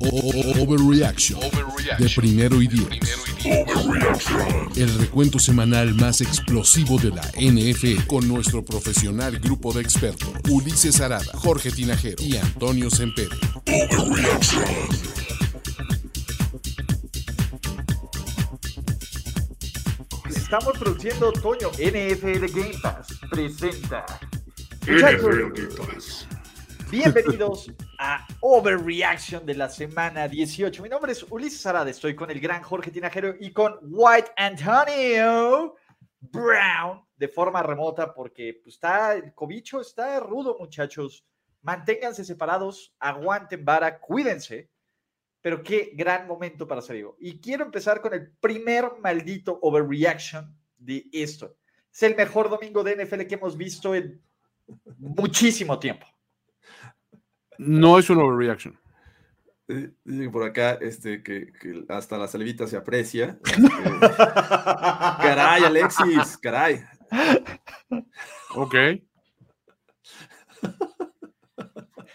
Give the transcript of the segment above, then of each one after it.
Overreaction de primero y diez. El recuento semanal más explosivo de la NFL con nuestro profesional grupo de expertos Ulises Arada, Jorge Tinajero y Antonio Sempere. Estamos produciendo Toño. NFL Game Pass presenta. NFL Game Pass. Bienvenidos a Overreaction de la semana 18. Mi nombre es Ulises Arada, estoy con el gran Jorge Tinajero y con White Antonio Brown de forma remota porque pues, está el cobicho, está rudo, muchachos. Manténganse separados, aguanten vara, cuídense. Pero qué gran momento para algo. Y quiero empezar con el primer maldito overreaction de esto. Es el mejor domingo de NFL que hemos visto en muchísimo tiempo no es un overreaction. Eh, dicen por acá este, que, hasta la salivita se aprecia. caray, Alexis, caray. Ok.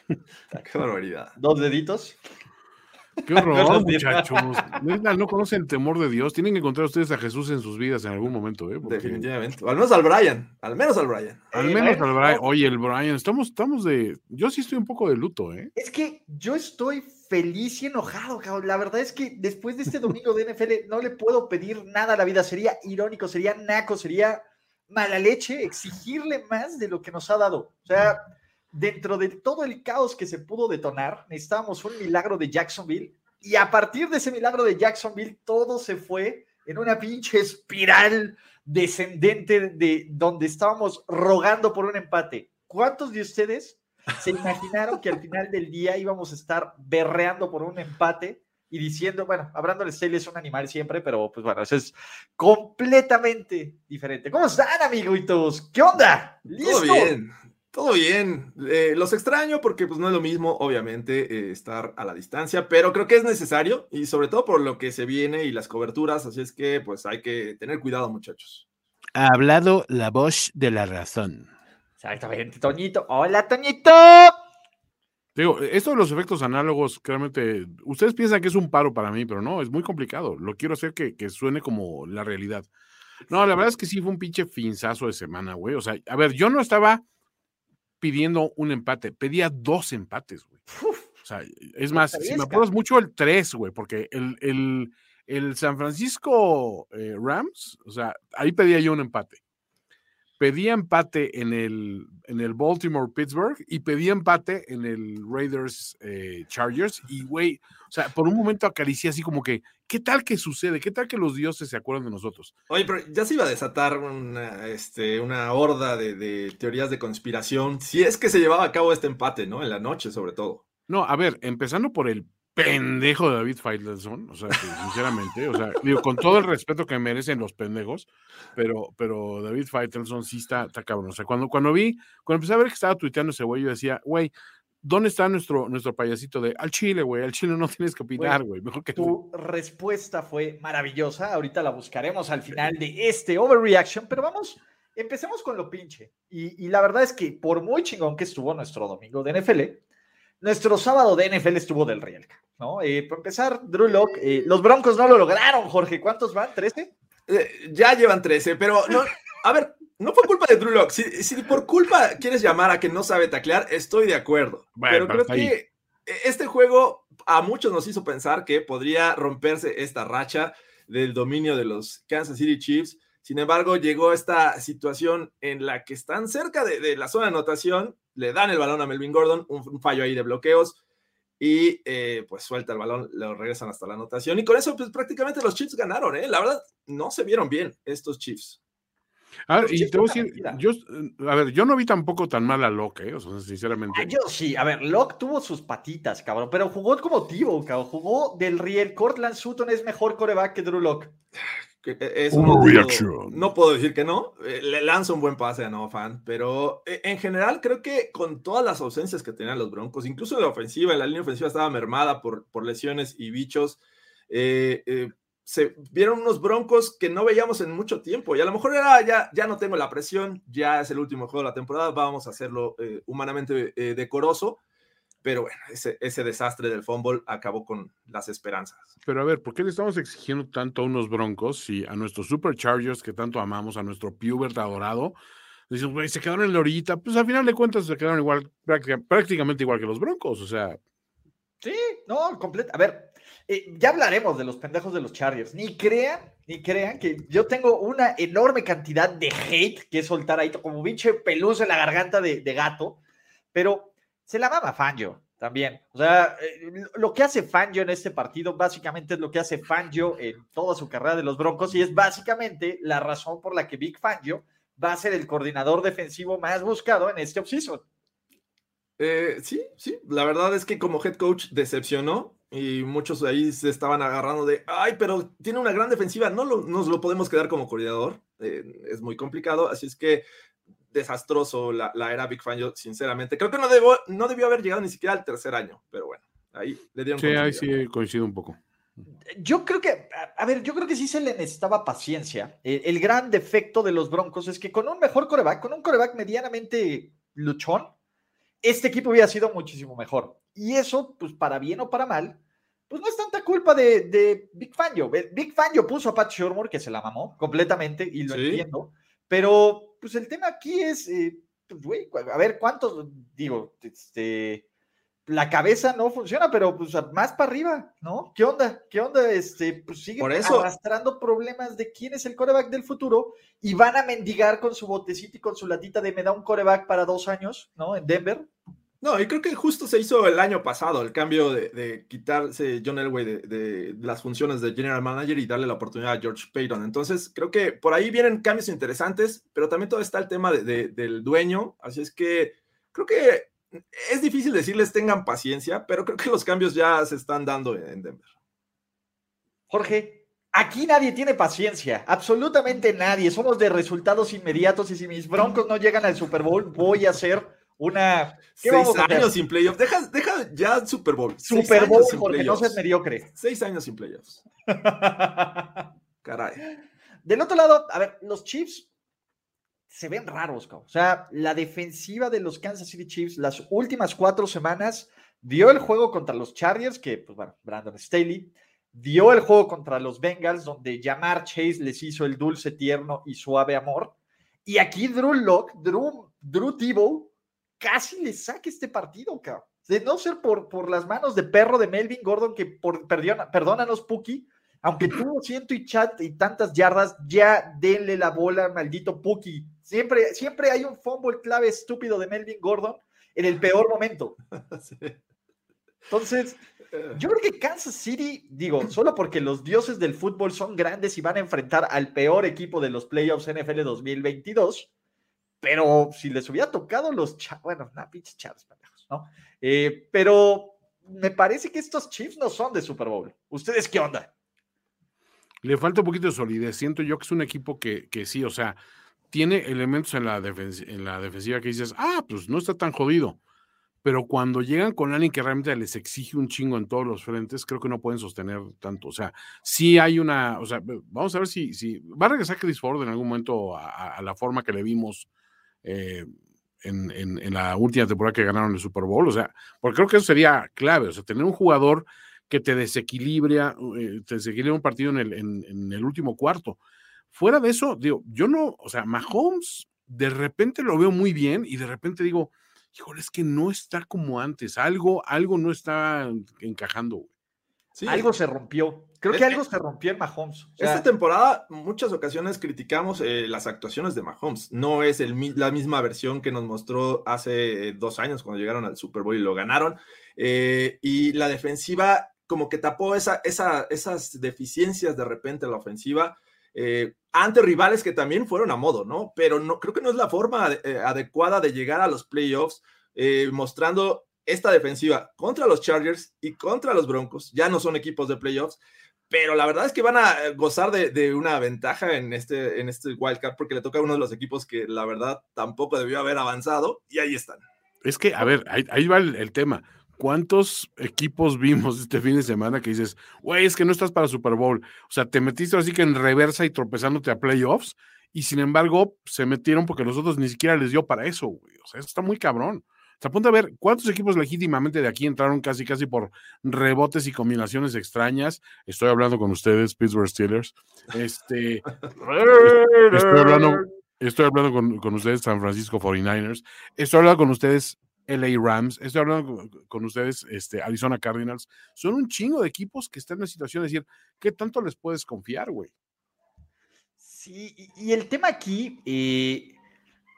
Qué barbaridad. Dos deditos. Qué horror, muchachos. No, conocen el temor de Dios. Tienen que encontrar ustedes a Jesús en sus vidas en algún momento, ¿eh? Definitivamente. al menos al Brian. Al menos al Brian. Al menos al Brian. Oye, el Brian. Estamos, estamos de. Yo sí estoy un poco de luto, ¿eh? Es que yo estoy feliz y enojado, cabrón. La verdad es que después de este domingo de NFL no le puedo pedir nada a la vida. Sería irónico, sería naco, sería mala leche exigirle más de lo que nos ha dado. O sea dentro de todo el caos que se pudo detonar, necesitábamos un milagro de Jacksonville y a partir de ese milagro de Jacksonville todo se fue en una pinche espiral descendente de donde estábamos rogando por un empate. ¿Cuántos de ustedes se imaginaron que al final del día íbamos a estar berreando por un empate y diciendo, bueno, Brandon Staley es un animal siempre, pero pues bueno, eso es completamente diferente. ¿Cómo están, amiguitos? ¿Qué onda? ¿Listo? Todo bien, todo bien. Eh, los extraño porque pues no es lo mismo, obviamente, eh, estar a la distancia, pero creo que es necesario y sobre todo por lo que se viene y las coberturas, así es que pues hay que tener cuidado, muchachos. Ha hablado la voz de la razón. Exactamente, Toñito. Hola, Toñito. Digo, esto de los efectos análogos, claramente, ustedes piensan que es un paro para mí, pero no, es muy complicado. Lo quiero hacer que, que suene como la realidad. No, la verdad es que sí fue un pinche finzazo de semana, güey. O sea, a ver, yo no estaba pidiendo un empate, pedía dos empates, güey. O sea, es más, si me apuras mucho el tres, güey, porque el, el, el, San Francisco eh, Rams, o sea, ahí pedía yo un empate. Pedía empate en el, en el Baltimore Pittsburgh y pedía empate en el Raiders eh, Chargers. Y, güey, o sea, por un momento acaricié así como que, ¿qué tal que sucede? ¿Qué tal que los dioses se acuerdan de nosotros? Oye, pero ya se iba a desatar una, este, una horda de, teorías de conspiración, si es que se llevaba a cabo este empate, ¿no? En la noche, sobre todo. No, a ver, empezando por el pendejo de David Feitelson, o sea, sinceramente, o sea, digo, con todo el respeto que merecen los pendejos, pero, pero David Feitelson sí está, está cabrón. O sea, cuando, cuando vi, cuando empecé a ver que estaba tuiteando ese güey, yo decía, güey, ¿Dónde está nuestro, nuestro payasito de al Chile, güey? Al Chile no tienes que opinar, güey. que tu respuesta fue maravillosa. Ahorita la buscaremos al final de este overreaction, pero vamos, empecemos con lo pinche. Y, la verdad es que por muy chingón que estuvo nuestro domingo de NFL, nuestro sábado de NFL estuvo del Rielca, ¿no? Eh, por empezar, Drew Locke, eh, los Broncos no lo lograron, Jorge. ¿Cuántos van? ¿13? Eh, ya llevan 13, pero no, a ver, no fue culpa de Drew Locke. Si, por culpa quieres llamar a que no sabe taclear, estoy de acuerdo. pero creo que este juego a muchos nos hizo pensar que podría romperse esta racha del dominio de los Kansas City Chiefs. Sin embargo, llegó esta situación en la que están cerca de, la zona de anotación, le dan el balón a Melvin Gordon, un, fallo ahí de bloqueos, y eh, pues suelta el balón, lo regresan hasta la anotación. Y con eso, pues prácticamente los Chiefs ganaron, ¿eh? La verdad, no se vieron bien estos Chiefs. A ver, y te voy a decir, yo, a ver, yo no vi tampoco tan mal a Locke, ¿eh? o sea, sinceramente. Ah, yo sí, a ver, Locke tuvo sus patitas, cabrón, pero jugó como Tivo, cabrón, jugó del Riel. Cortland Sutton es mejor coreback que Drew Locke. E, no, puedo, no puedo decir que no. Eh, le lanza un buen pase a no fan, pero eh, en general creo que con todas las ausencias que tenían los Broncos, incluso en la ofensiva, en la línea ofensiva estaba mermada por, por lesiones y bichos. Eh, se vieron unos broncos que no veíamos en mucho tiempo y a lo mejor era ya, ya no tengo la presión, ya es el último juego de la temporada, vamos a hacerlo eh, humanamente decoroso, pero bueno, ese, ese, desastre del fútbol acabó con las esperanzas. Pero a ver, ¿por qué le estamos exigiendo tanto a unos broncos si a nuestros Superchargers que tanto amamos, a nuestro Pubert adorado, decimos, se quedaron en la orillita, pues al final de cuentas se quedaron igual, prácticamente igual que los broncos, o sea... Sí, no, completo. A ver, eh, ya hablaremos de los pendejos de los Chargers. Ni crean, ni crean que yo tengo una enorme cantidad de hate que soltar ahí como pinche pelusa en la garganta de, gato, pero se la mama Fangio también. O sea, eh, lo que hace Fangio en este partido básicamente es lo que hace Fangio en toda su carrera de los Broncos y es básicamente la razón por la que Big Fangio va a ser el coordinador defensivo más buscado en este offseason. Eh, sí, sí, la verdad es que como head coach decepcionó y muchos de ahí se estaban agarrando de, ay, pero tiene una gran defensiva, no nos lo podemos quedar como coordinador, eh, es muy complicado, así es que desastroso la, era Big Fan, yo sinceramente, creo que no, debo, no debió haber llegado ni siquiera al tercer año, pero bueno, ahí le dieron... Sí, ahí sí coincido un poco. Yo creo que, a ver, yo creo que sí se le necesitaba paciencia. El, el gran defecto de los Broncos es que con un mejor coreback, con un coreback medianamente luchón, este equipo hubiera sido muchísimo mejor. Y eso, pues para bien o para mal, pues no es tanta culpa de, Big Fangio. Big Fangio puso a Pat Shurmur, que se la mamó completamente, y lo entiendo. Pero, pues el tema aquí es, eh, pues, güey, a ver cuántos, digo, este, la cabeza no funciona, pero pues más para arriba, ¿no? ¿Qué onda? ¿Qué onda? Este, pues sigue arrastrando problemas de quién es el coreback del futuro y van a mendigar con su botecito y con su latita de me da un coreback para dos años, ¿no? En Denver. No, y creo que justo se hizo el año pasado el cambio de, quitarse John Elway de, las funciones de general manager y darle la oportunidad a George Payton. Entonces, creo que por ahí vienen cambios interesantes, pero también todo está el tema del dueño. Así es que creo que es difícil decirles tengan paciencia, pero creo que los cambios ya se están dando en Denver. Jorge, aquí nadie tiene paciencia, absolutamente nadie. Somos de resultados inmediatos y si mis broncos no llegan al Super Bowl, voy a hacer una. Seis años sin playoffs. Deja, deja ya Super Bowl. Super Bowl, porque no seas mediocre. Seis años sin playoffs. Caray. Del otro lado, a ver, los Chiefs se ven raros, o sea, la defensiva de los Kansas City Chiefs las últimas cuatro semanas dio el juego contra los Chargers, que, pues bueno, Brandon Staley, dio el juego contra los Bengals, donde Jamar Chase les hizo el dulce, tierno y suave amor. Y aquí Drew Locke, Drew, Drew Tebow, casi le saca este partido, cabrón. De no ser por, por las manos de perro de Melvin Gordon, que por, perdona, perdónanos, Puki, aunque tuvo ciento y chat y tantas yardas, ya denle la bola, maldito Puki. Siempre, siempre hay un fumble clave estúpido de Melvin Gordon en el peor momento. Entonces, yo creo que Kansas City, digo, solo porque los dioses del fútbol son grandes y van a enfrentar al peor equipo de los playoffs NFL 2022, pero si les hubiera tocado los, bueno, una pinche chavos, ¿no? Eh, pero me parece que estos Chiefs no son de Super Bowl. ¿Ustedes qué onda? Le falta un poquito de solidez. Siento yo que es un equipo que, que sí, o sea, tiene elementos en la, en la defensiva que dices, ah, pues no está tan jodido. Pero cuando llegan con alguien que realmente les exige un chingo en todos los frentes, creo que no pueden sostener tanto. O sea, sí hay una, o sea, vamos a ver si, si va a regresar Chris Ford en algún momento a, la forma que le vimos eh, en, en, la última temporada que ganaron el Super Bowl. O sea, porque creo que eso sería clave. O sea, tener un jugador que te desequilibra, eh, te desequilibra un partido en el, en el último cuarto. Fuera de eso, digo, yo no, o sea, Mahomes de repente lo veo muy bien y de repente digo, híjole, es que no está como antes, algo, algo no está encajando. Algo se rompió. Creo que algo se rompió en Mahomes. esta temporada, muchas ocasiones criticamos eh, las actuaciones de Mahomes. No es el, la misma versión que nos mostró hace dos años cuando llegaron al Super Bowl y lo ganaron. Eh, y la defensiva como que tapó esa, esa, esas deficiencias de repente en la ofensiva eh, ante rivales que también fueron a modo, ¿no? Pero no, creo que no es la forma eh, adecuada de llegar a los playoffs eh, mostrando esta defensiva contra los Chargers y contra los Broncos. Ya no son equipos de playoffs, pero la verdad es que van a gozar de, una ventaja en este, en este wildcard porque le toca a uno de los equipos que la verdad tampoco debió haber avanzado y ahí están. Es que, a ver, ahí, va el, tema. ¿Cuántos equipos vimos este fin de semana que dices, güey, es que no estás para Super Bowl? O sea, te metiste así que en reversa y tropezándote a playoffs, y sin embargo se metieron porque nosotros ni siquiera les dio para eso, güey. O sea, eso está muy cabrón. Se apunta a ver cuántos equipos legítimamente de aquí entraron casi casi por rebotes y combinaciones extrañas. Estoy hablando con ustedes, Pittsburgh Steelers. Este, estoy hablando, estoy hablando con, con, ustedes, San Francisco 49ers. Estoy hablando con ustedes, LA Rams. Estoy hablando con, ustedes, este, Arizona Cardinals. Son un chingo de equipos que están en la situación de decir, ¿qué tanto les puedes confiar, güey? Sí, y, el tema aquí, eh,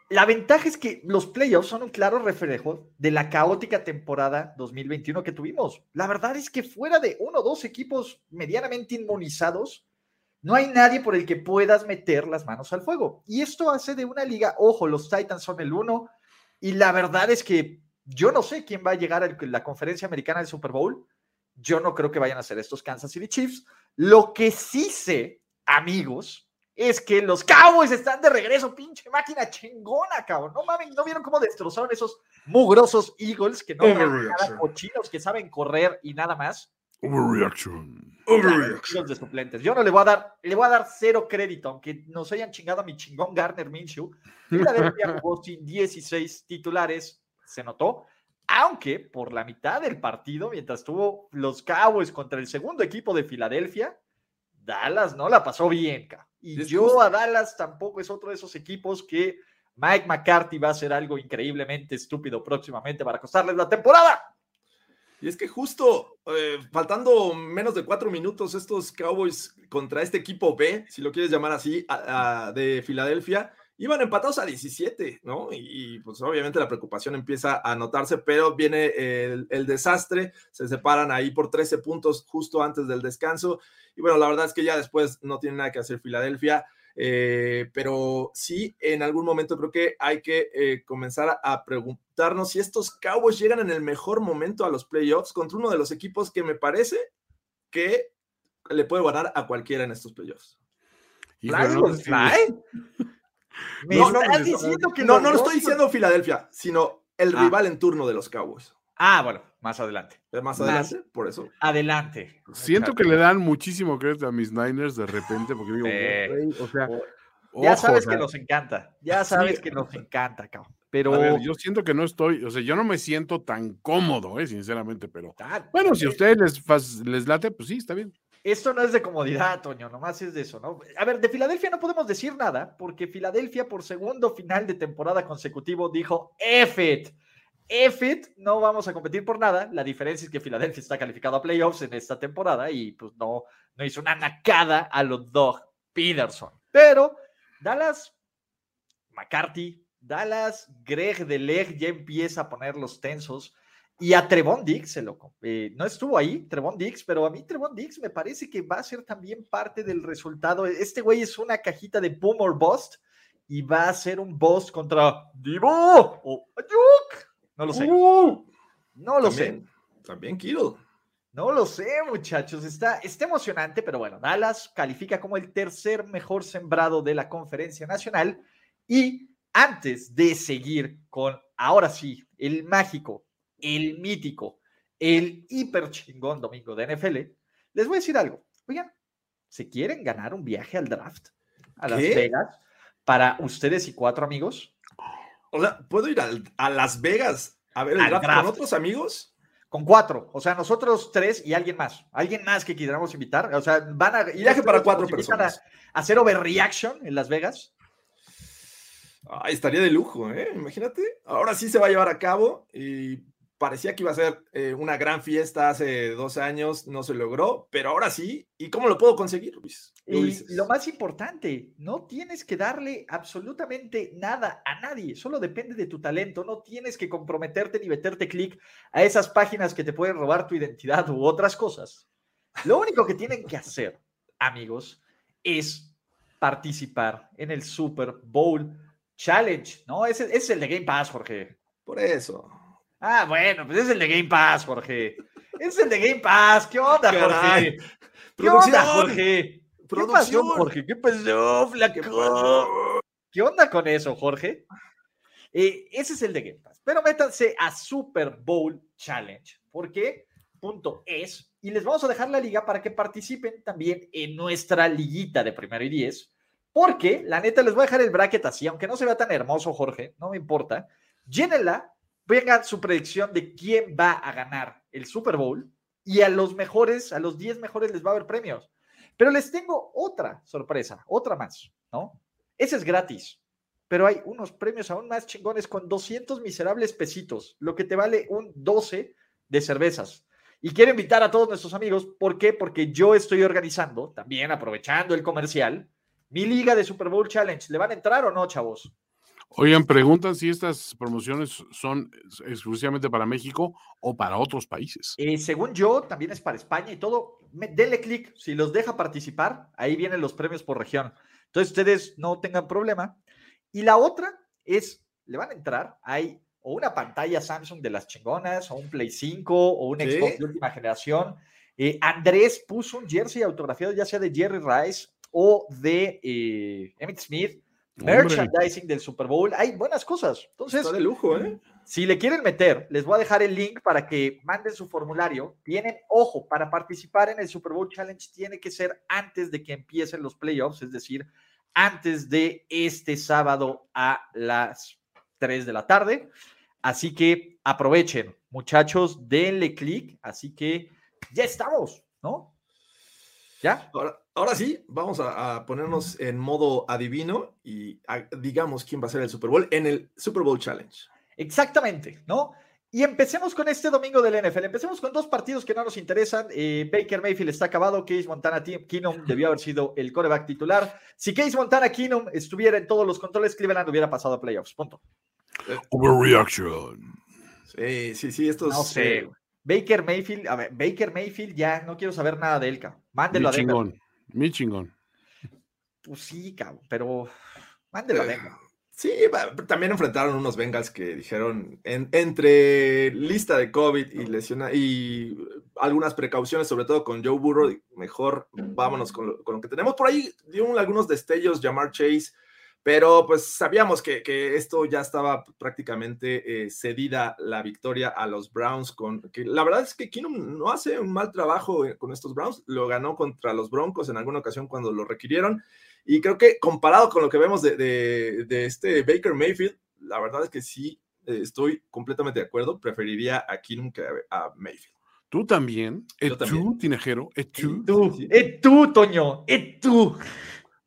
la ventaja es que los playoffs son un claro reflejo de la caótica temporada 2021 que tuvimos. La verdad es que fuera de uno o dos equipos medianamente inmunizados, no hay nadie por el que puedas meter las manos al fuego. Y esto hace de una liga, ojo, los Titans son el uno, y la verdad es que yo no sé quién va a llegar a la conferencia americana del Super Bowl. Yo no creo que vayan a ser estos Kansas City Chiefs. Lo que sí sé, amigos, es que los Cowboys están de regreso, pinche máquina chingona, cabrón. No mames, ¿no vieron cómo destrozaron esos mugrosos Eagles que no nada cochinos, que saben correr y nada más? Overreaction. Overreaction. de suplentes. Yo no le voy a dar, le voy a dar cero crédito, aunque nos hayan chingado a mi chingón Garner Minshew. Philadelphia jugó sin 16 titulares, se notó, aunque por la mitad del partido, mientras tuvo los Cowboys contra el segundo equipo de Filadelfia, Dallas no la pasó bien, cabrón. Y yo a Dallas tampoco es otro de esos equipos que Mike McCarthy va a hacer algo increíblemente estúpido próximamente para costarles la temporada. Y es que justo eh, faltando menos de cuatro minutos, estos Cowboys contra este equipo B, si lo quieres llamar así, de Filadelfia, iban empatados a 17, ¿no? Y, pues obviamente la preocupación empieza a notarse, pero viene el, el, desastre, se separan ahí por 13 puntos justo antes del descanso. Y bueno, la verdad es que ya después no tiene nada que hacer Filadelfia. Eh, pero sí, en algún momento creo que hay que eh, comenzar a, preguntarnos si estos Cowboys llegan en el mejor momento a los playoffs contra uno de los equipos que me parece que le puede ganar a cualquiera en estos playoffs. no, no, no, no, lo estoy diciendo Filadelfia, sino el ah. rival en turno de los Cowboys. Ah, bueno, más adelante. Más adelante, por eso. Adelante. Siento que le dan muchísimo crédito a mis Niners de repente, porque digo, o sea. Ya sabes que nos encanta, ya sabes que nos encanta, cabrón. Pero yo siento que no estoy, o sea, yo no me siento tan cómodo, eh, sinceramente, pero bueno, si a ustedes les, les late, pues sí, está bien. Esto no es de comodidad, Toño, nomás es de eso, ¿no? A ver, de Filadelfia no podemos decir nada, porque Filadelfia por segundo final de temporada consecutivo dijo, F it, no vamos a competir por nada. La diferencia es que Filadelfia está calificado a playoffs en esta temporada y pues no, no hizo una nacada a los Doug Peterson. Pero Dallas, McCarthy, Dallas, Greg Deleg ya empieza a poner los tensos. Y a Trevon Dix se lo eh, no estuvo ahí, Trevon Dix, pero a mí Trevon Dix me parece que va a ser también parte del resultado. Este güey es una cajita de boom or bust y va a ser un bust contra Divo o Ayuk. No lo sé. Uh, no lo sé. También quiero. No lo sé, muchachos. Está, está emocionante, pero bueno, Dallas califica como el tercer mejor sembrado de la conferencia nacional. Y antes de seguir con, ahora sí, el mágico, el mítico, el hiper chingón domingo de NFL, les voy a decir algo. Oigan, ¿se quieren ganar un viaje al draft a Las Vegas para ustedes y cuatro amigos? O sea, ¿puedo ir a, Las Vegas a ver el draft, con otros amigos? Con cuatro, o sea, nosotros tres y alguien más. Alguien más que quisiéramos invitar. O sea, van a ir Viaje para cuatro personas. A, hacer overreaction en Las Vegas. Ay, estaría de lujo, ¿eh? Imagínate. Ahora sí se va a llevar a cabo y parecía que iba a ser eh, una gran fiesta hace dos años, no se logró, pero ahora sí. ¿Y cómo lo puedo conseguir, Luis? y lo más importante, no tienes que darle absolutamente nada a nadie, solo depende de tu talento, no tienes que comprometerte ni meterte clic a esas páginas que te pueden robar tu identidad u otras cosas. Lo único que tienen que hacer, amigos, es participar en el Super Bowl Challenge, ¿no? Ese, es el de Game Pass, Jorge. Por eso. Ah, bueno, pues es el de Game Pass, Jorge. Es el de Game Pass. ¿Qué onda, Jorge? ¿Qué onda, Jorge? ¿Qué pasó, Jorge? ¿Qué pasó, flaco? ¿Qué onda con eso, Jorge? Eh, ese es el de Game Pass. Pero métanse a Super Bowl Challenge. ¿Por qué? Punto es. Y les vamos a dejar la liga para que participen también en nuestra liguita de primero y diez. Porque, la neta, les voy a dejar el bracket así, aunque no se vea tan hermoso, Jorge, no me importa. Llénenla, vengan su predicción de quién va a ganar el Super Bowl y a los mejores, a los 10 mejores les va a haber premios. Pero les tengo otra sorpresa, otra más, ¿no? Ese es gratis, pero hay unos premios aún más chingones con 200 miserables pesitos, lo que te vale un 12 de cervezas. Y quiero invitar a todos nuestros amigos, ¿por qué? Porque yo estoy organizando, también aprovechando el comercial, mi liga de Super Bowl Challenge. ¿Le van a entrar o no, chavos? Oigan, preguntan si estas promociones son exclusivamente para México o para otros países. Eh, según yo, también es para España y todo. denle clic, si los deja participar, ahí vienen los premios por región. Entonces ustedes no tengan problema. Y la otra es, le van a entrar, hay o una pantalla Samsung de las chingonas, o un Play 5, o un Xbox de última generación. Eh, Andrés puso un jersey autografiado ya sea de Jerry Rice o de eh, Emmett Smith merchandising del Super Bowl. Hay buenas cosas. Entonces, Está de lujo, ¿eh? Si le quieren meter, les voy a dejar el link para que manden su formulario. Tienen, ojo, para participar en el Super Bowl Challenge tiene que ser antes de que empiecen los playoffs, es decir, antes de este sábado a las 3 de la tarde. Así que aprovechen, muchachos, denle clic. Así que ya estamos, ¿no? ¿Ya? Ahora, ahora sí, vamos a, ponernos en modo adivino y digamos quién va a ser el Super Bowl en el Super Bowl Challenge. Exactamente, ¿no? Y empecemos con este domingo del NFL. Empecemos con dos partidos que no nos interesan. Eh, Baker Mayfield está acabado. Case Montana Keenum debió haber sido el coreback titular. Si Case Montana Keenum estuviera en todos los controles, Cleveland hubiera pasado a playoffs. Punto. Overreaction. Sí, sí, sí. Esto no sé. Baker Mayfield, a ver, Baker Mayfield ya no quiero saber nada de él, cabrón. Mándelo a Chingón, mi chingón. Pues sí, cabrón, pero mándelo a eh, Denver. Sí, también enfrentaron unos Bengals que dijeron entre lista de COVID y lesiona y algunas precauciones, sobre todo con Joe Burrow, mejor vámonos con lo, que tenemos. Por ahí dio algunos destellos Jamar Chase, pero pues sabíamos que, esto ya estaba prácticamente eh, cedida la victoria a los Browns. Con, que la verdad es que Keenum no hace un mal trabajo eh, con estos Browns. Lo ganó contra los Broncos en alguna ocasión cuando lo requirieron. Y creo que comparado con lo que vemos de, este Baker Mayfield, la verdad es que sí eh, estoy completamente de acuerdo. Preferiría a Keenum que a, Mayfield. Tú también. ¿Es tú, Tinejero? ¿Es tú? ¿Es tú, Toño? ¿Es tú?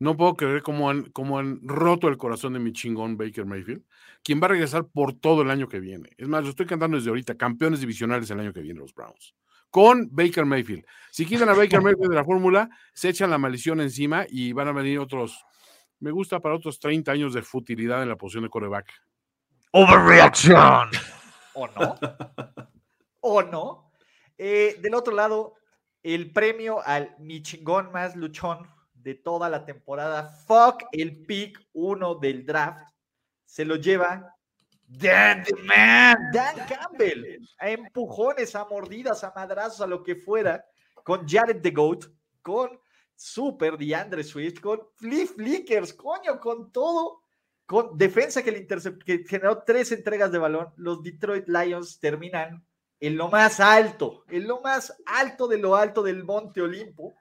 No puedo creer cómo han, cómo han roto el corazón de mi chingón Baker Mayfield, quien va a regresar por todo el año que viene. Es más, lo estoy cantando desde ahorita, campeones divisionales el año que viene los Browns. Con Baker Mayfield. Si quitan a Baker Mayfield de la fórmula, se echan la maldición encima y van a venir otros, me gusta para otros 30 años de futilidad en la posición de coreback. Overreaction. ¿O no? ¿O no? Eh, del otro lado, el premio al mi chingón más luchón de toda la temporada. Fuck el pick 1 del draft. Se lo lleva Dan, man, Dan Campbell. A empujones, a mordidas, a madrazos, a lo que fuera. Con Jared the Goat. Con Super DeAndre Swift. Con Flip Flickers. Coño, con todo. Con defensa que, le que generó tres entregas de balón. Los Detroit Lions terminan en lo más alto. En lo más alto de lo alto del Monte Olimpo.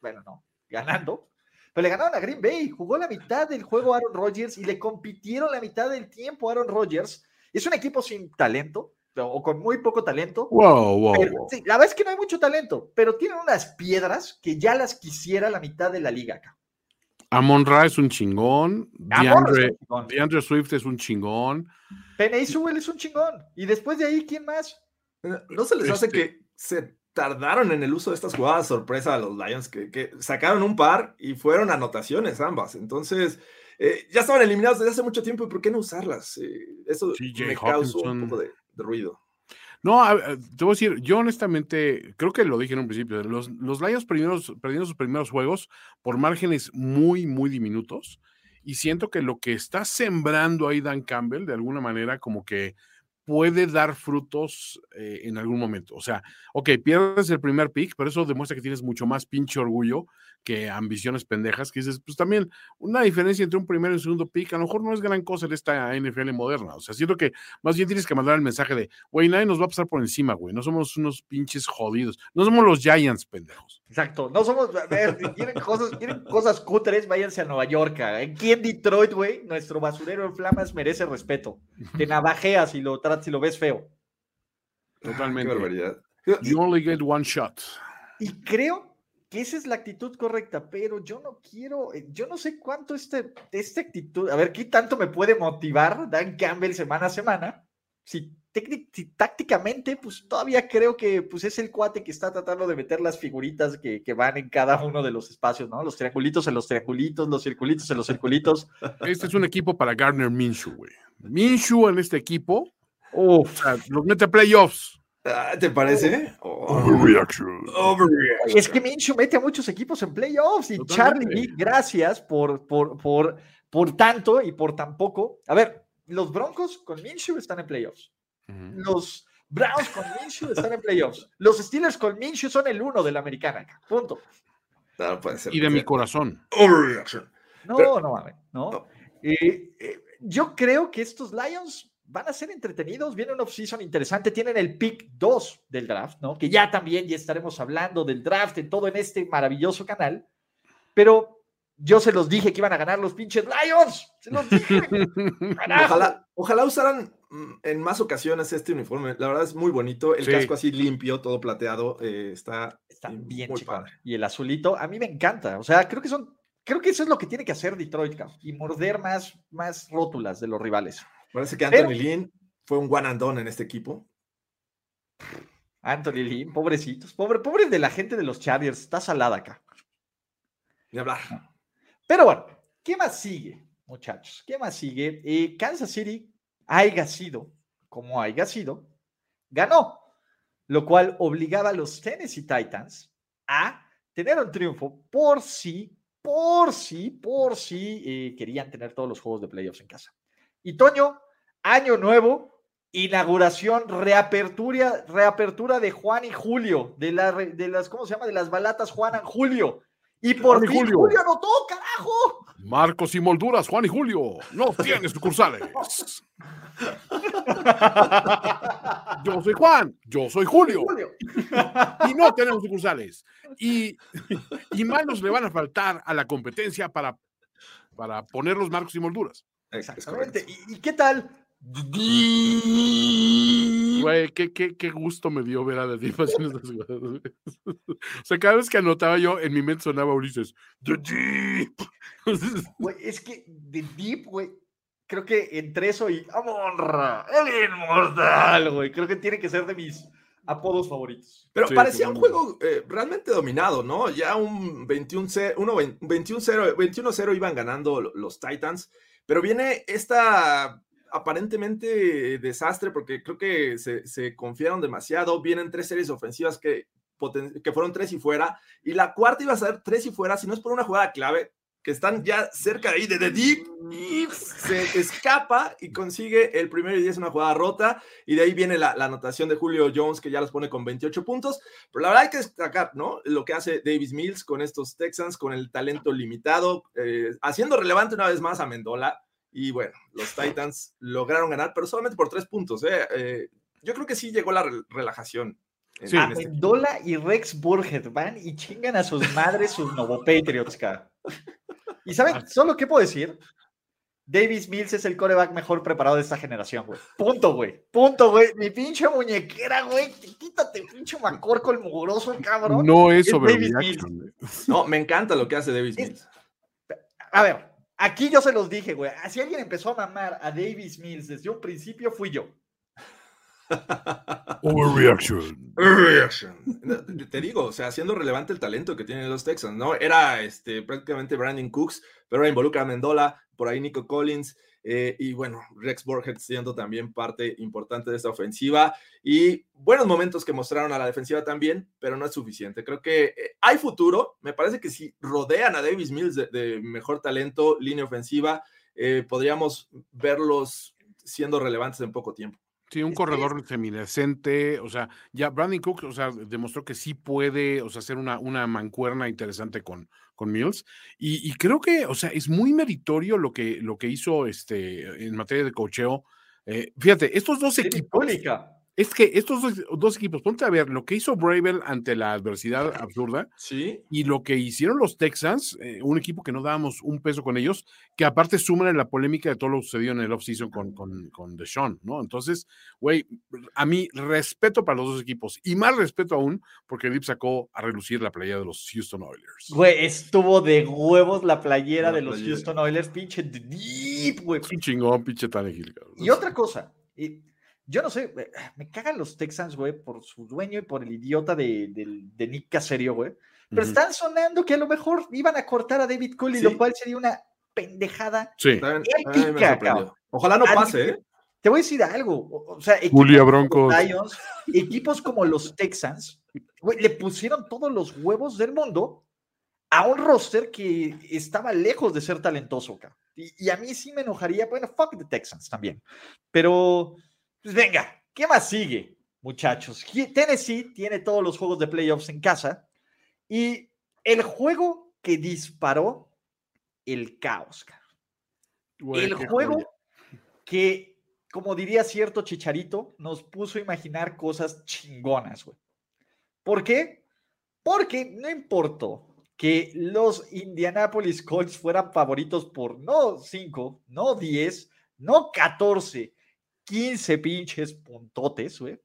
Bueno, no ganando, pero le ganaron a Green Bay. Jugó la mitad del juego Aaron Rodgers y le compitieron la mitad del tiempo Aaron Rodgers. Es un equipo sin talento o con muy poco talento. Wow, wow, la verdad es que no hay mucho talento, pero tienen unas piedras que ya las quisiera la mitad de la liga acá. Amon Ra es un chingón. DeAndre, Swift es un chingón. Penny Sewell es un chingón. Y después de ahí, ¿quién más? ¿No se les hace este que se tardaron en el uso de estas jugadas sorpresa a los Lions, que, sacaron un par y fueron anotaciones ambas. Entonces, eh, ya estaban eliminados desde hace mucho tiempo y ¿por qué no usarlas? Eh, eso me causó un poco de, ruido. No, te voy a decir, yo honestamente, creo que lo dije en un principio, los, los Lions primeros, perdieron sus primeros juegos por márgenes muy, muy diminutos. Y siento que lo que está sembrando ahí Dan Campbell, de alguna manera, como que puede dar frutos eh, en algún momento. O sea, ok, pierdes el primer pick, pero eso demuestra que tienes mucho más pinche orgullo que ambiciones pendejas, que dices, pues también una diferencia entre un primer y un segundo pick, a lo mejor no es gran cosa en esta NFL moderna. O sea, siento que más bien tienes que mandar el mensaje de, güey, nadie nos va a pasar por encima, güey, no somos unos pinches jodidos, no somos los Giants, pendejos. Exacto, no somos, quieren cosas, quieren cosas cutres, váyanse a Nueva York. Aquí en Detroit, güey, nuestro basurero en flamas merece respeto. Te navajeas si lo tratas, si lo ves feo. Totalmente. Qué barbaridad. You only get one shot. Y creo que esa es la actitud correcta, pero yo no quiero, eh, yo no sé cuánto este, esta actitud, a ver, ¿qué tanto me puede motivar Dan Campbell semana a semana? Si, tácticamente, pues todavía creo que pues, es el cuate que está tratando de meter las figuritas que, que, van en cada uno de los espacios, ¿no? Los triangulitos en los triangulitos, los circulitos en los circulitos. Este es un equipo para Gardner Minshew, güey. Minshew en este equipo, o sea, los mete a playoffs. Ah, ¿Te parece? Overreaction. Es que Minshew mete a muchos equipos en playoffs y Charlie, gracias por, por, por, por tanto y por tan poco. A ver, los Broncos con Minshew están en playoffs. Los Browns con Minshew están en playoffs. Los Steelers con Minshew son el uno de la americana. Punto. y de mi corazón. Overreaction. No, no mames. No. Eh, eh, yo creo que estos Lions van a ser entretenidos, viene un off-season interesante, tienen el pick 2 del draft, ¿no? Que ya también ya estaremos hablando del draft en todo en este maravilloso canal, pero yo se los dije que iban a ganar los pinches Lions, se los dije. ojalá, ojalá usaran mm, en más ocasiones este uniforme, la verdad es muy bonito, el casco así limpio, todo plateado, eh, está, está bien muy padre. Y el azulito, a mí me encanta, o sea, creo que son Creo que eso es lo que tiene que hacer Detroit, y morder más, más rótulas de los rivales. Parece que Anthony Lynn fue un one and done en este equipo. Anthony Lynn, pobrecitos. Pobre, pobre de la gente de los Chargers. Está salada acá. Ni hablar. Pero bueno, ¿qué más sigue, muchachos? ¿Qué más sigue? Eh, Kansas City haya sido, como haya sido, ganó. Lo cual obligaba a los Tennessee Titans a tener un triunfo por si, por si, por si eh, querían tener todos los juegos de playoffs en casa. Y Toño, año nuevo, inauguración, reapertura, reapertura de Juan y Julio, de, la, de las, ¿cómo se llama? De las balatas Juan y Julio. Y por fin Julio. Julio anotó, carajo. Marcos y molduras, Juan y Julio, no tienen sucursales. yo soy Juan, yo soy Julio. Y no tenemos sucursales. Y, y manos le van a faltar a la competencia para, para poner los marcos y molduras. Exactamente. ¿Y, qué tal? Güey, qué, qué, qué, gusto me dio ver a The Deep haciendo esas cosas. O sea, cada vez que anotaba yo, en mi mente sonaba Ulises. The Deep. Güey, es que The Deep, güey, creo que entre eso y Amonra, el inmortal, güey, creo que tiene que ser de mis apodos favoritos. Pero parecía un juego eh, realmente dominado, ¿no? Ya un 21-0 21 iban ganando los Titans. Pero viene esta aparentemente desastre porque creo que se, confiaron demasiado. Vienen tres series ofensivas que, que fueron tres y fuera. Y la cuarta iba a ser tres y fuera, si no es por una jugada clave que están ya cerca de ahí de The Deep, se escapa y consigue el primero y diez, una jugada rota, y de ahí viene la, anotación de Julio Jones, que ya los pone con 28 puntos, pero la verdad hay que destacar, ¿no? Lo que hace Davis Mills con estos Texans, con el talento limitado, eh, haciendo relevante una vez más a Mendola, y bueno, los Titans lograron ganar, pero solamente por tres puntos, ¿eh? eh yo creo que sí llegó la relajación. Sí. Este Mendola y Rex Burhead van y chingan a sus madres sus Novo Patriots, cara. Y saben, ah. solo qué puedo decir. Davis Mills es el coreback mejor preparado de esta generación, güey. Punto, güey. Punto, güey. Mi pinche muñequera, güey. Quítate, pinche macorco el mugroso, cabrón. No es sobre Davis Mills. No, me encanta lo que hace Davis Mills. A ver, aquí yo se los dije, güey. Si alguien empezó a mamar a Davis Mills desde un principio, fui yo. Overreaction. Overreaction. Te digo, o sea, haciendo relevante el talento que tienen los Texans, ¿no? Era este, prácticamente Brandon Cooks, pero involucra a Mendola, por ahí Nico Collins, eh, y bueno, Rex Burkhead siendo también parte importante de esta ofensiva y buenos momentos que mostraron a la defensiva también, pero no es suficiente. Creo que eh, hay futuro. Me parece que si rodean a Davis Mills de, mejor talento, línea ofensiva, eh, podríamos verlos siendo relevantes en poco tiempo. Sí, un corredor semidecente, o sea, ya Brandon Cook, o sea, demostró que sí puede, o sea, hacer una, una mancuerna interesante con, con Mills. Y, creo que, o sea, es muy meritorio lo que, lo que hizo este, en materia de cocheo. Eh, fíjate, estos dos equipos es que estos dos, equipos, ponte a ver lo que hizo Bravel ante la adversidad absurda ¿Sí? y lo que hicieron los Texans, eh, un equipo que no dábamos un peso con ellos, que aparte suman en la polémica de todo lo que sucedió en el offseason con, con, con Deshaun, ¿no? Entonces, güey, a mí respeto para los dos equipos y más respeto aún porque Deep sacó a relucir la playera de los Houston Oilers. Güey, estuvo de huevos la playera de los Houston Oilers, pinche Deep, güey. Es un chingón, pinche Tannehill. Y otra cosa, y yo no sé, me cagan los Texans, güey, por su dueño y por el idiota de, de, Nick Caserio, güey. Pero están sonando que a lo mejor iban a cortar a David Cooley, lo cual sería una pendejada sí. épica, Ojalá no pase, ¿eh? Te voy a decir algo, o sea, equipos Broncos. Lions, equipos como los Texans, güey, le pusieron todos los huevos del mundo a un roster que estaba lejos de ser talentoso, cabrón. Y, y a mí sí me enojaría, bueno, fuck the Texans también, pero pues venga, ¿qué más sigue, muchachos? Tennessee tiene todos los juegos de playoffs en casa y el juego que disparó el caos. el juego que, como diría cierto chicharito, nos puso a imaginar cosas chingonas, güey. ¿Por qué? Porque no importó que los Indianapolis Colts fueran favoritos por no 5, no 10, no 14, 15 pinches puntotes, güey,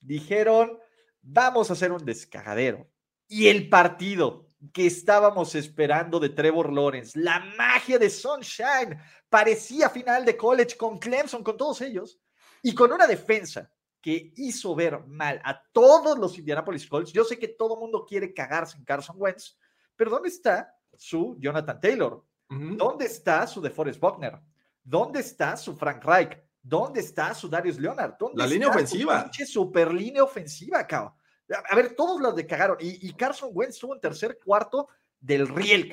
dijeron, vamos a hacer un descagadero. Y el partido que estábamos esperando de Trevor Lawrence, la magia de Sunshine, parecía final de college con Clemson, con todos ellos, y con una defensa que hizo ver mal a todos los Indianapolis Colts. Yo sé que todo el mundo quiere cagarse en Carson Wentz, pero ¿dónde está su Jonathan Taylor? ¿Dónde está su DeForest Buckner? ¿Dónde está su Frank Reich? ¿Dónde está su Darius Leonard? la línea ofensiva. super línea ofensiva, cabrón. A ver, todos los de cagaron. Y, Carson Wentz estuvo en tercer cuarto del riel,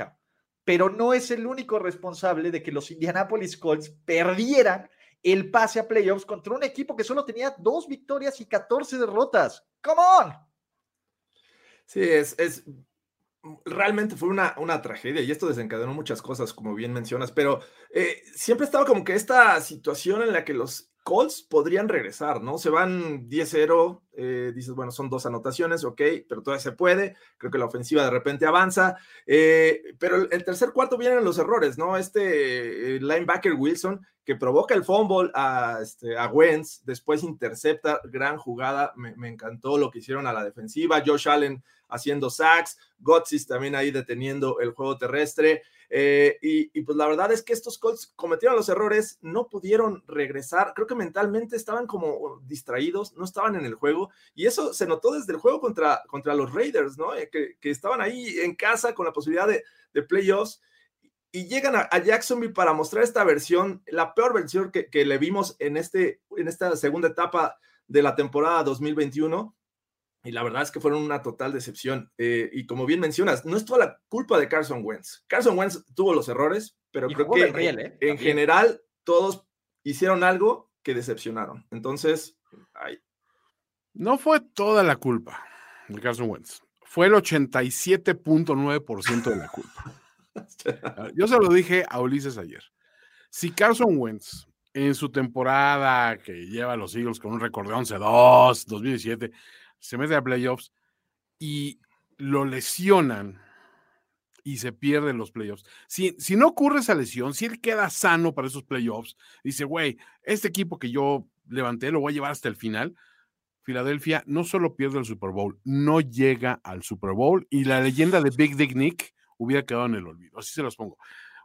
Pero no es el único responsable de que los Indianapolis Colts perdieran el pase a playoffs contra un equipo que solo tenía dos victorias y 14 derrotas. ¡Come on! Sí, es, es realmente fue una, una, tragedia y esto desencadenó muchas cosas, como bien mencionas, pero eh, siempre estaba como que esta situación en la que los Colts podrían regresar, ¿no? Se van 10-0, eh, dices, bueno, son dos anotaciones, ok, pero todavía se puede, creo que la ofensiva de repente avanza, eh, pero el, tercer cuarto vienen los errores, ¿no? Este linebacker Wilson que provoca el fumble a, este, a Wentz, después intercepta, gran jugada, me, me encantó lo que hicieron a la defensiva, Josh Allen haciendo sacks, Gotsis también ahí deteniendo el juego terrestre. Eh, y, pues la verdad es que estos Colts cometieron los errores, no pudieron regresar, creo que mentalmente estaban como distraídos, no estaban en el juego, y eso se notó desde el juego contra, contra los Raiders, ¿no? Eh, que, estaban ahí en casa con la posibilidad de, playoffs. Y llegan a, Jacksonville para mostrar esta versión, la peor versión que, que le vimos en, este, en esta segunda etapa de la temporada 2021 y la verdad es que fueron una total decepción. Eh, y como bien mencionas, no es toda la culpa de Carson Wentz. Carson Wentz tuvo los errores, pero creo que ¿eh? en, general todos hicieron algo que decepcionaron. Entonces, ay. no fue toda la culpa de Carson Wentz. Fue el 87.9% de la culpa. Yo se lo dije a Ulises ayer. Si Carson Wentz en su temporada que lleva a los Eagles con un récord de 11-2, 2017, se mete a playoffs y lo lesionan y se pierden los playoffs. Si, si no ocurre esa lesión, si él queda sano para esos playoffs, dice, güey, este equipo que yo levanté lo voy a llevar hasta el final. Filadelfia no solo pierde el Super Bowl, no llega al Super Bowl y la leyenda de Big Dick Nick hubiera quedado en el olvido. Así se los pongo.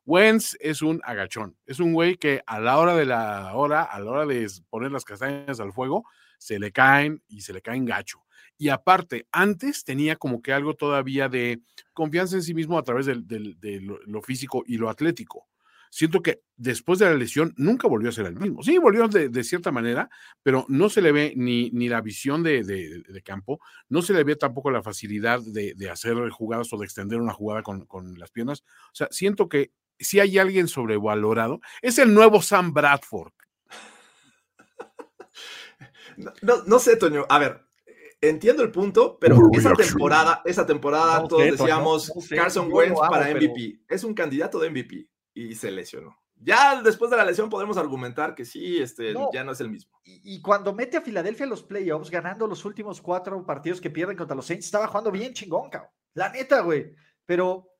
Wentz es un agachón, es un güey que a la hora de la hora, a la hora de poner las castañas al fuego, se le caen y se le caen gacho. Y aparte, antes tenía como que algo todavía de confianza en sí mismo a través de, lo, físico y lo atlético. siento que después de la lesión nunca volvió a ser el mismo. Sí, volvió de, cierta manera, pero no se le ve ni, ni la visión de, campo, no se le ve tampoco la facilidad de, hacer jugadas o de extender una jugada con, las piernas. O sea, siento que si hay alguien sobrevalorado, es el nuevo Sam Bradford. No, no sé, Toño. A ver, entiendo el punto, pero esa temporada, esa temporada todos decíamos Carson Wentz para MVP. Es un candidato de MVP y se lesionó. Ya después de la lesión podemos argumentar que sí, este, ya no es el mismo. Y, cuando mete a Filadelfia en los playoffs, ganando los últimos cuatro partidos que pierden contra los Saints, estaba jugando bien chingón, cabrón. La neta, güey. Pero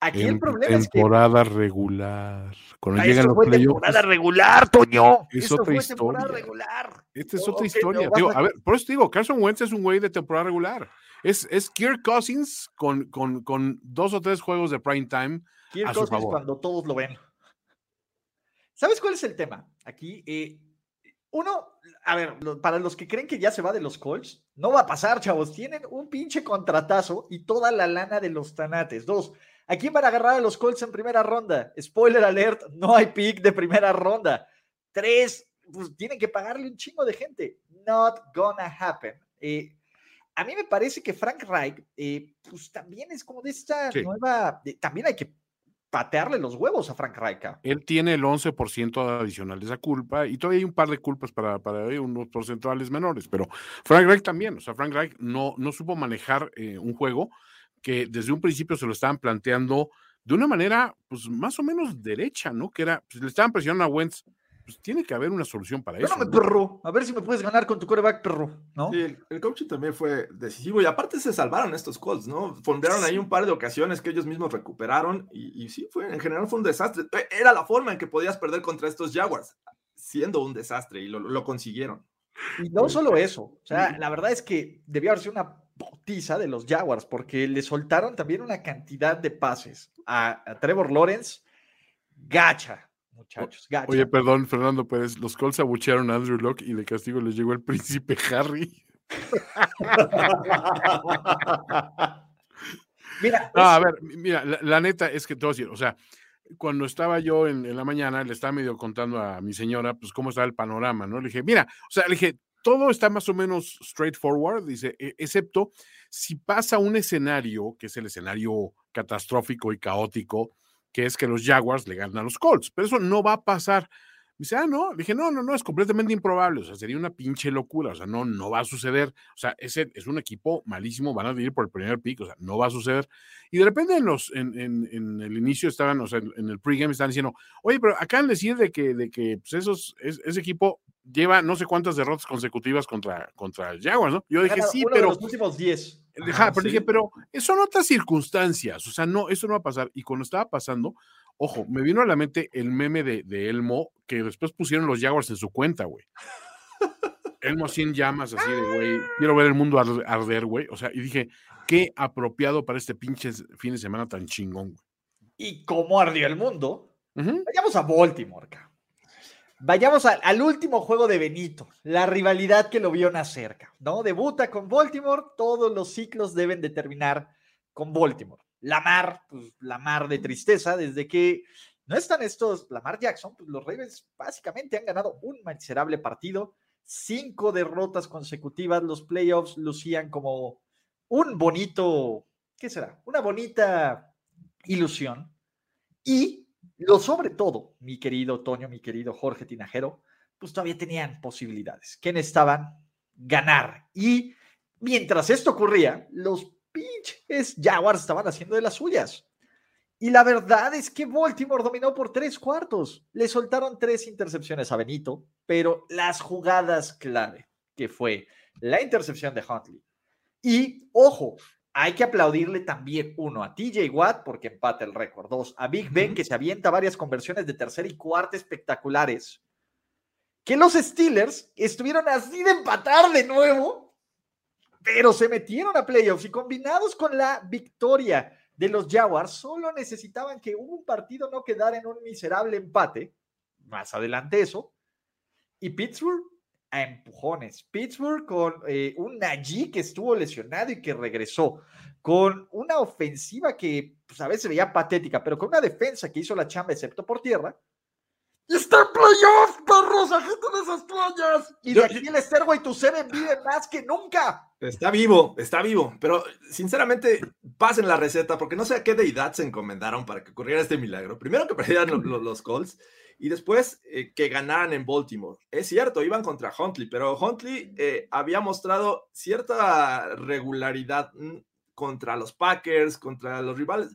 aquí el problema es que. Temporada regular. Cuando ah, llegan los fue. Temporada regular, Toño. Es otra historia. Regular. Esta es otra historia. a... ver, por eso te digo, Carson Wentz es un güey de temporada regular. Es, es Kirk Cousins con, con, con dos o tres juegos de prime time cuando todos lo ven. ¿Sabes cuál es el tema? Aquí, eh, uno, a ver, para los que creen que ya se va de los Colts, no va a pasar, chavos. Tienen un pinche contratazo y toda la lana de los tanates. Dos, ¿a quién van a agarrar a los Colts en primera ronda? Spoiler alert, no hay pick de primera ronda. Tres, pues tienen que pagarle un chingo de gente. Not gonna happen. Eh, a mí me parece que Frank Reich, eh, pues también es como de esta nueva, también hay que patearle los huevos a Frank Reich. Él tiene el 11% adicional de esa culpa y todavía hay un par de culpas para, para unos porcentuales menores, pero Frank Reich también, o sea, Frank Reich no, no supo manejar eh, un juego que desde un principio se lo estaban planteando de una manera, pues más o menos derecha, ¿no? Que era, pues, le estaban presionando a Wentz pues tiene que haber una solución para eso. ¿no? perro. A ver si me puedes ganar con tu coreback, perro. ¿no? Sí, el, coaching también fue decisivo y aparte se salvaron estos Colts, ¿no? Fondearon ahí un par de ocasiones que ellos mismos recuperaron y, sí, fue, en general fue un desastre. E, era la forma en que podías perder contra estos Jaguars, siendo un desastre y lo, consiguieron. Y no solo eso, o sea, la verdad es que debió haber sido una botiza de los Jaguars porque le soltaron también una cantidad de pases a, a Trevor Lawrence gacha, muchachos. Oye, perdón, Fernando Pérez, los Colts abuchearon a Andrew Locke y de castigo les llegó el príncipe Harry. mira, a ver, mira, la, neta es que te voy a decir, o sea, cuando estaba yo en, la mañana, le estaba medio contando a mi señora, pues, cómo estaba el panorama, ¿no? Le dije, mira, o sea, le dije, todo está más o menos straightforward, dice, e, excepto si pasa un escenario, que es el escenario catastrófico y caótico, que es que los Jaguars le ganan a los Colts, pero eso no va a pasar. Dice, ah, no, dije, no, no, no, es completamente improbable, o sea, sería una pinche locura, o sea, no, no va a suceder, o sea, ese es un equipo malísimo, van a ir por el primer pick, o sea, no va a suceder. Y de repente en, los, en, en, el inicio estaban, o sea, en el pregame estaban diciendo, oye, pero acá de decir de que, de que pues esos, ese equipo lleva no sé cuántas derrotas consecutivas contra, contra Jaguars, ¿no? Yo dije, sí, pero... los últimos 10. pero dije, pero son otras circunstancias, o sea, no, eso no va a pasar. Y cuando estaba pasando, ojo, me vino a la mente el meme de, de Elmo, que después pusieron los Jaguars en su cuenta, güey. Elmo sin llamas, así de, güey, quiero ver el mundo arder, güey. O sea, y dije, qué apropiado para este pinche fin de semana tan chingón, güey. ¿Y cómo ardió el mundo? Vayamos a Baltimore, cabrón. Vayamos al, último juego de Benito, la rivalidad que lo vio nacer, ¿no? Debuta con Baltimore, todos los ciclos deben de terminar con Baltimore. La mar, pues la mar de tristeza, desde que no están estos, Lamar Jackson, pues los Ravens básicamente han ganado un miserable partido, cinco derrotas consecutivas, los playoffs lucían como un bonito, ¿qué será? Una bonita ilusión. Y lo sobre todo, mi querido Toño, mi querido Jorge Tinajero, pues todavía tenían posibilidades. que necesitaban? Ganar. Y mientras esto ocurría, los pinches Jaguars estaban haciendo de las suyas. Y la verdad es que Baltimore dominó por tres cuartos. Le soltaron tres intercepciones a Benito, pero las jugadas clave, que fue la intercepción de Huntley. Y, ojo, hay que aplaudirle también, uno, a TJ Watt porque empata el récord. Dos, a Big Ben que se avienta varias conversiones de tercera y cuarta espectaculares. Que los Steelers estuvieron así de empatar de nuevo, pero se metieron a playoffs y combinados con la victoria de los Jaguars, solo necesitaban que un partido no quedara en un miserable empate. Más adelante eso. Y Pittsburgh a empujones. Pittsburgh con eh, un Najee que estuvo lesionado y que regresó, con una ofensiva que pues, a veces veía patética, pero con una defensa que hizo la chamba excepto por tierra. ¡Y está en playoff, perros! ¡Agiten esas playas! Y de aquí el Estergo y tu Seven vive más que nunca. Está vivo, está vivo, pero sinceramente pasen la receta porque no sé a qué deidad se encomendaron para que ocurriera este milagro. Primero que perdieran los, los Colts y después eh, que ganaran en Baltimore. Es cierto, iban contra Huntley, pero Huntley eh, había mostrado cierta regularidad mm, contra los Packers, contra los rivales.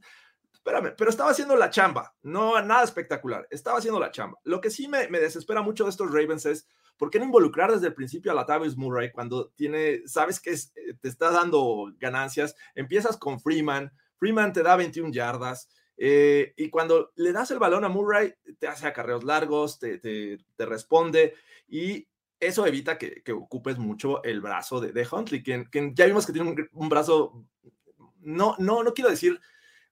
Espérame, pero estaba haciendo la chamba, no nada espectacular, estaba haciendo la chamba. Lo que sí me, desespera mucho de estos Ravens es ¿por qué no involucrar desde el principio a la Tavis Murray cuando tiene, sabes que eh, te está dando ganancias? Empiezas con Freeman, Freeman te da 21 yardas, eh, y cuando le das el balón a Murray, te hace acarreos largos, te, te, responde y eso evita que, ocupes mucho el brazo de, Huntley, quien, ya vimos que tiene un, brazo, no, no, no quiero decir,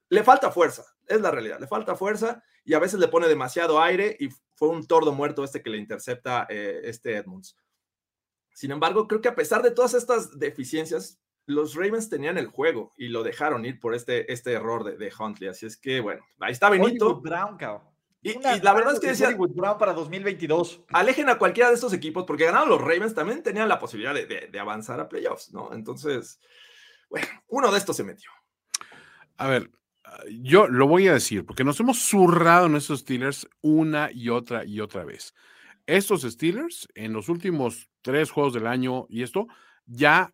le falta fuerza, es la realidad, le falta fuerza y a veces le pone demasiado aire y fue un tordo muerto este que le intercepta eh, este Edmonds. Sin embargo, creo que a pesar de todas estas deficiencias, los Ravens tenían el juego y lo dejaron ir por este, este error de, de Huntley. Así es que, bueno, ahí está Benito. Brown, y, la verdad es que decía, Brown para 2022. Alejen a cualquiera de estos equipos porque ganaron los Ravens, también tenían la posibilidad de, de, avanzar a playoffs, ¿no? Entonces, bueno, uno de estos se metió. A ver, yo lo voy a decir porque nos hemos zurrado en estos Steelers una y otra y otra vez. Estos Steelers en los últimos tres juegos del año y esto ya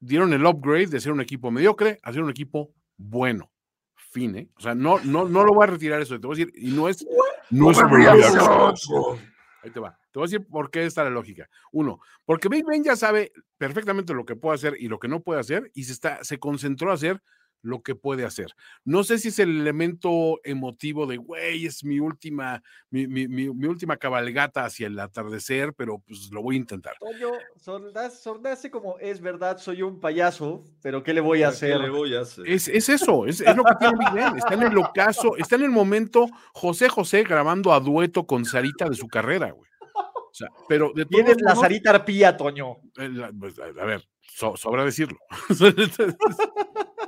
dieron el upgrade de ser un equipo mediocre a ser un equipo bueno. Fine. O sea, no, no, no lo voy a retirar eso. Te voy a decir, y no es. No es Ahí te va. Te voy a decir por qué está la lógica. Uno, porque Big Ben ya sabe perfectamente lo que puede hacer y lo que no puede hacer, y se, está, se concentró a hacer lo que puede hacer. No sé si es el elemento emotivo de, güey, es mi última, mi, mi, mi, última cabalgata hacia el atardecer, pero pues lo voy a intentar. Toño, sondaste como, es verdad, soy un payaso, pero ¿qué le voy a hacer? le voy a hacer? Es, es eso, es, es, lo que tiene Miguel. Está en el ocaso, está en el momento José José grabando a dueto con Sarita de su carrera, güey. O sea, pero de Tienes la Sarita Arpía, Toño. Eh, pues, a ver, sobra decirlo.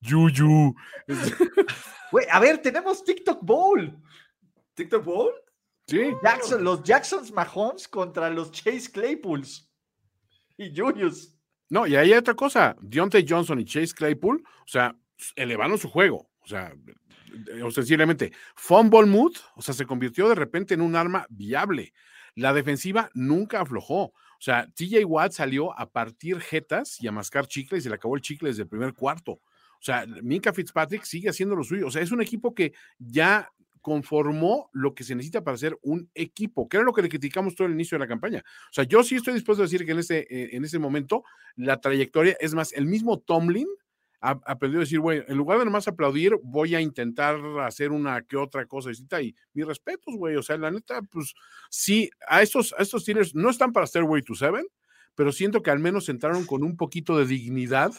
Yuyu. Güey, a ver, tenemos TikTok Bowl. ¿TikTok Bowl? Sí. Jackson, los Jacksons Mahomes contra los Chase Claypools. Y Julius. No, y ahí hay otra cosa. Deontay Johnson y Chase Claypool, o sea, elevaron su juego. O sea, o sencillamente, Fumble Mood, o sea, se convirtió de repente en un arma viable. La defensiva nunca aflojó. O sea, TJ Watt salió a partir jetas y a mascar chicle y se le acabó el chicle desde el primer cuarto. O sea, Minka Fitzpatrick sigue haciendo lo suyo. O sea, es un equipo que ya conformó lo que se necesita para ser un equipo, que era lo que le criticamos todo el inicio de la campaña. O sea, yo sí estoy dispuesto a decir que en ese, eh, en ese momento la trayectoria, es más, el mismo Tomlin aprendió a decir, güey, en lugar de nomás aplaudir, voy a intentar hacer una que otra cosa distinta y mis respetos, güey, o sea, la neta, pues sí, a estos, a estos no están para Stairway to Seven, pero siento que al menos entraron con un poquito de dignidad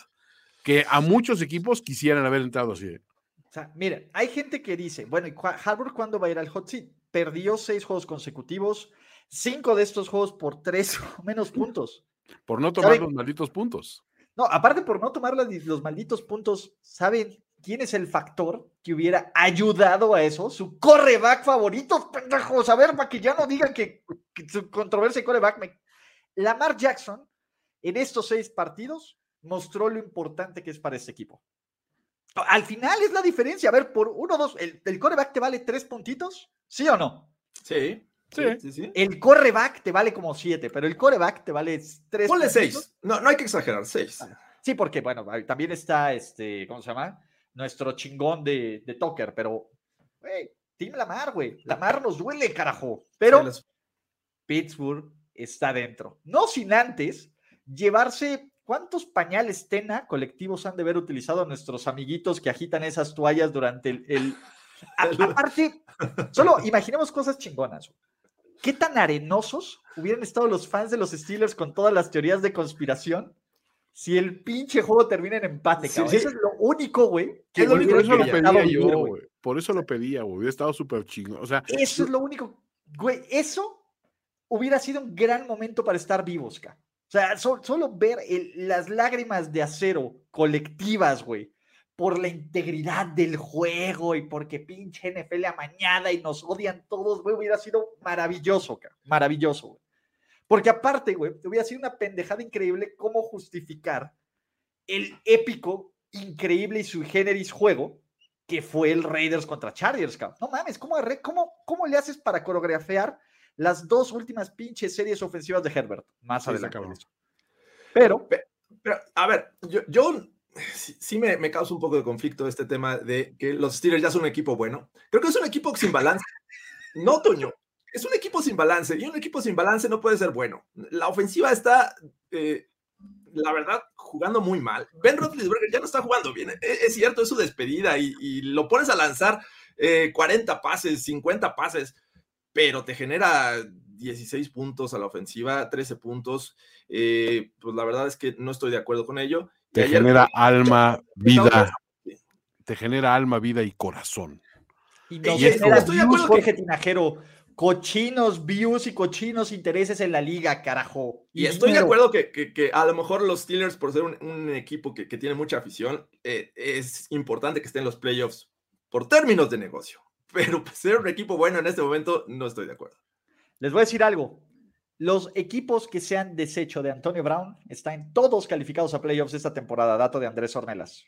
que a muchos equipos quisieran haber entrado así. ¿eh? O sea, mira, hay gente que dice, bueno, ¿y Harvard cuándo va a ir al hot seat? Perdió seis juegos consecutivos, cinco de estos juegos por tres o menos puntos. Por no tomar los malditos puntos. No, aparte por no tomar los, malditos puntos, ¿saben quién es el factor que hubiera ayudado a eso? Su coreback favorito, pendejos. A ver, para que ya no digan que, su controversia de coreback. Me... Lamar Jackson, en estos seis partidos, mostró lo importante que es para este equipo. Al final es la diferencia. A ver, por uno, dos, el, el coreback te vale tres puntitos, ¿sí o no? Sí. Sí, sí, El coreback te vale como siete, pero el coreback te vale tres. Ponle seis. No, no hay que exagerar, seis. Ah, sí, porque, bueno, también está este, ¿cómo se llama? Nuestro chingón de, de Tucker, pero, güey, Team Lamar, güey. Lamar nos duele, carajo. Pero Pittsburgh está dentro. No sin antes llevarse ¿Cuántos pañales Tena colectivos han de haber utilizado nuestros amiguitos que agitan esas toallas durante el... aparte, solo imaginemos cosas chingonas. ¿Qué tan arenosos hubieran estado los fans de los Steelers con todas las teorías de conspiración si el pinche juego termina en empate, Eso es lo único, güey. por eso lo pedía yo, güey. Por eso lo pedía, güey. Hubiera estado súper chingón. O sea, eso es lo único. Güey, eso hubiera sido un gran momento para estar vivos, ca. Sea, solo ver las lágrimas de acero colectivas, güey, por la integridad del juego y porque pinche NFL amañada y nos odian todos, güey, hubiera sido maravilloso, ca. Maravilloso, güey. Porque aparte, güey, hubiera sido una pendejada increíble cómo justificar el épico, increíble y sui generis juego que fue el Raiders contra Chargers, cabrón. No mames, ¿cómo, cómo, ¿cómo le haces para coreografiar las dos últimas pinches series ofensivas de Herbert? Más adelante. Pero, pero, a ver, yo, yo sí, me, me, causa un poco de conflicto este tema de que los Steelers ya son un equipo bueno. Creo que es un equipo sin balance. No, Toño, es un equipo sin balance y un equipo sin balance no puede ser bueno. La ofensiva está eh, la verdad, jugando muy mal. Ben Roethlisberger ya no está jugando bien. E, es, cierto, es su despedida y, lo pones a lanzar 40 eh, pases, 50 pases, pero te genera 16 puntos a la ofensiva, 13 puntos. Eh, pues la verdad es que no estoy de acuerdo con ello. Te genera alma, vida. Te genera alma, vida y corazón. Y, y estoy de acuerdo Jorge Tinajero cochinos views y cochinos intereses en la liga, carajo. Y, estoy de acuerdo que, a lo mejor los Steelers, por ser un, equipo que, tiene mucha afición, eh, es importante que estén en los playoffs por términos de negocio. Pero ser un equipo bueno en este momento, no estoy de acuerdo. Les voy a decir algo. Los equipos que se han deshecho de Antonio Brown están todos calificados a playoffs esta temporada. Dato de Andrés Ornelas.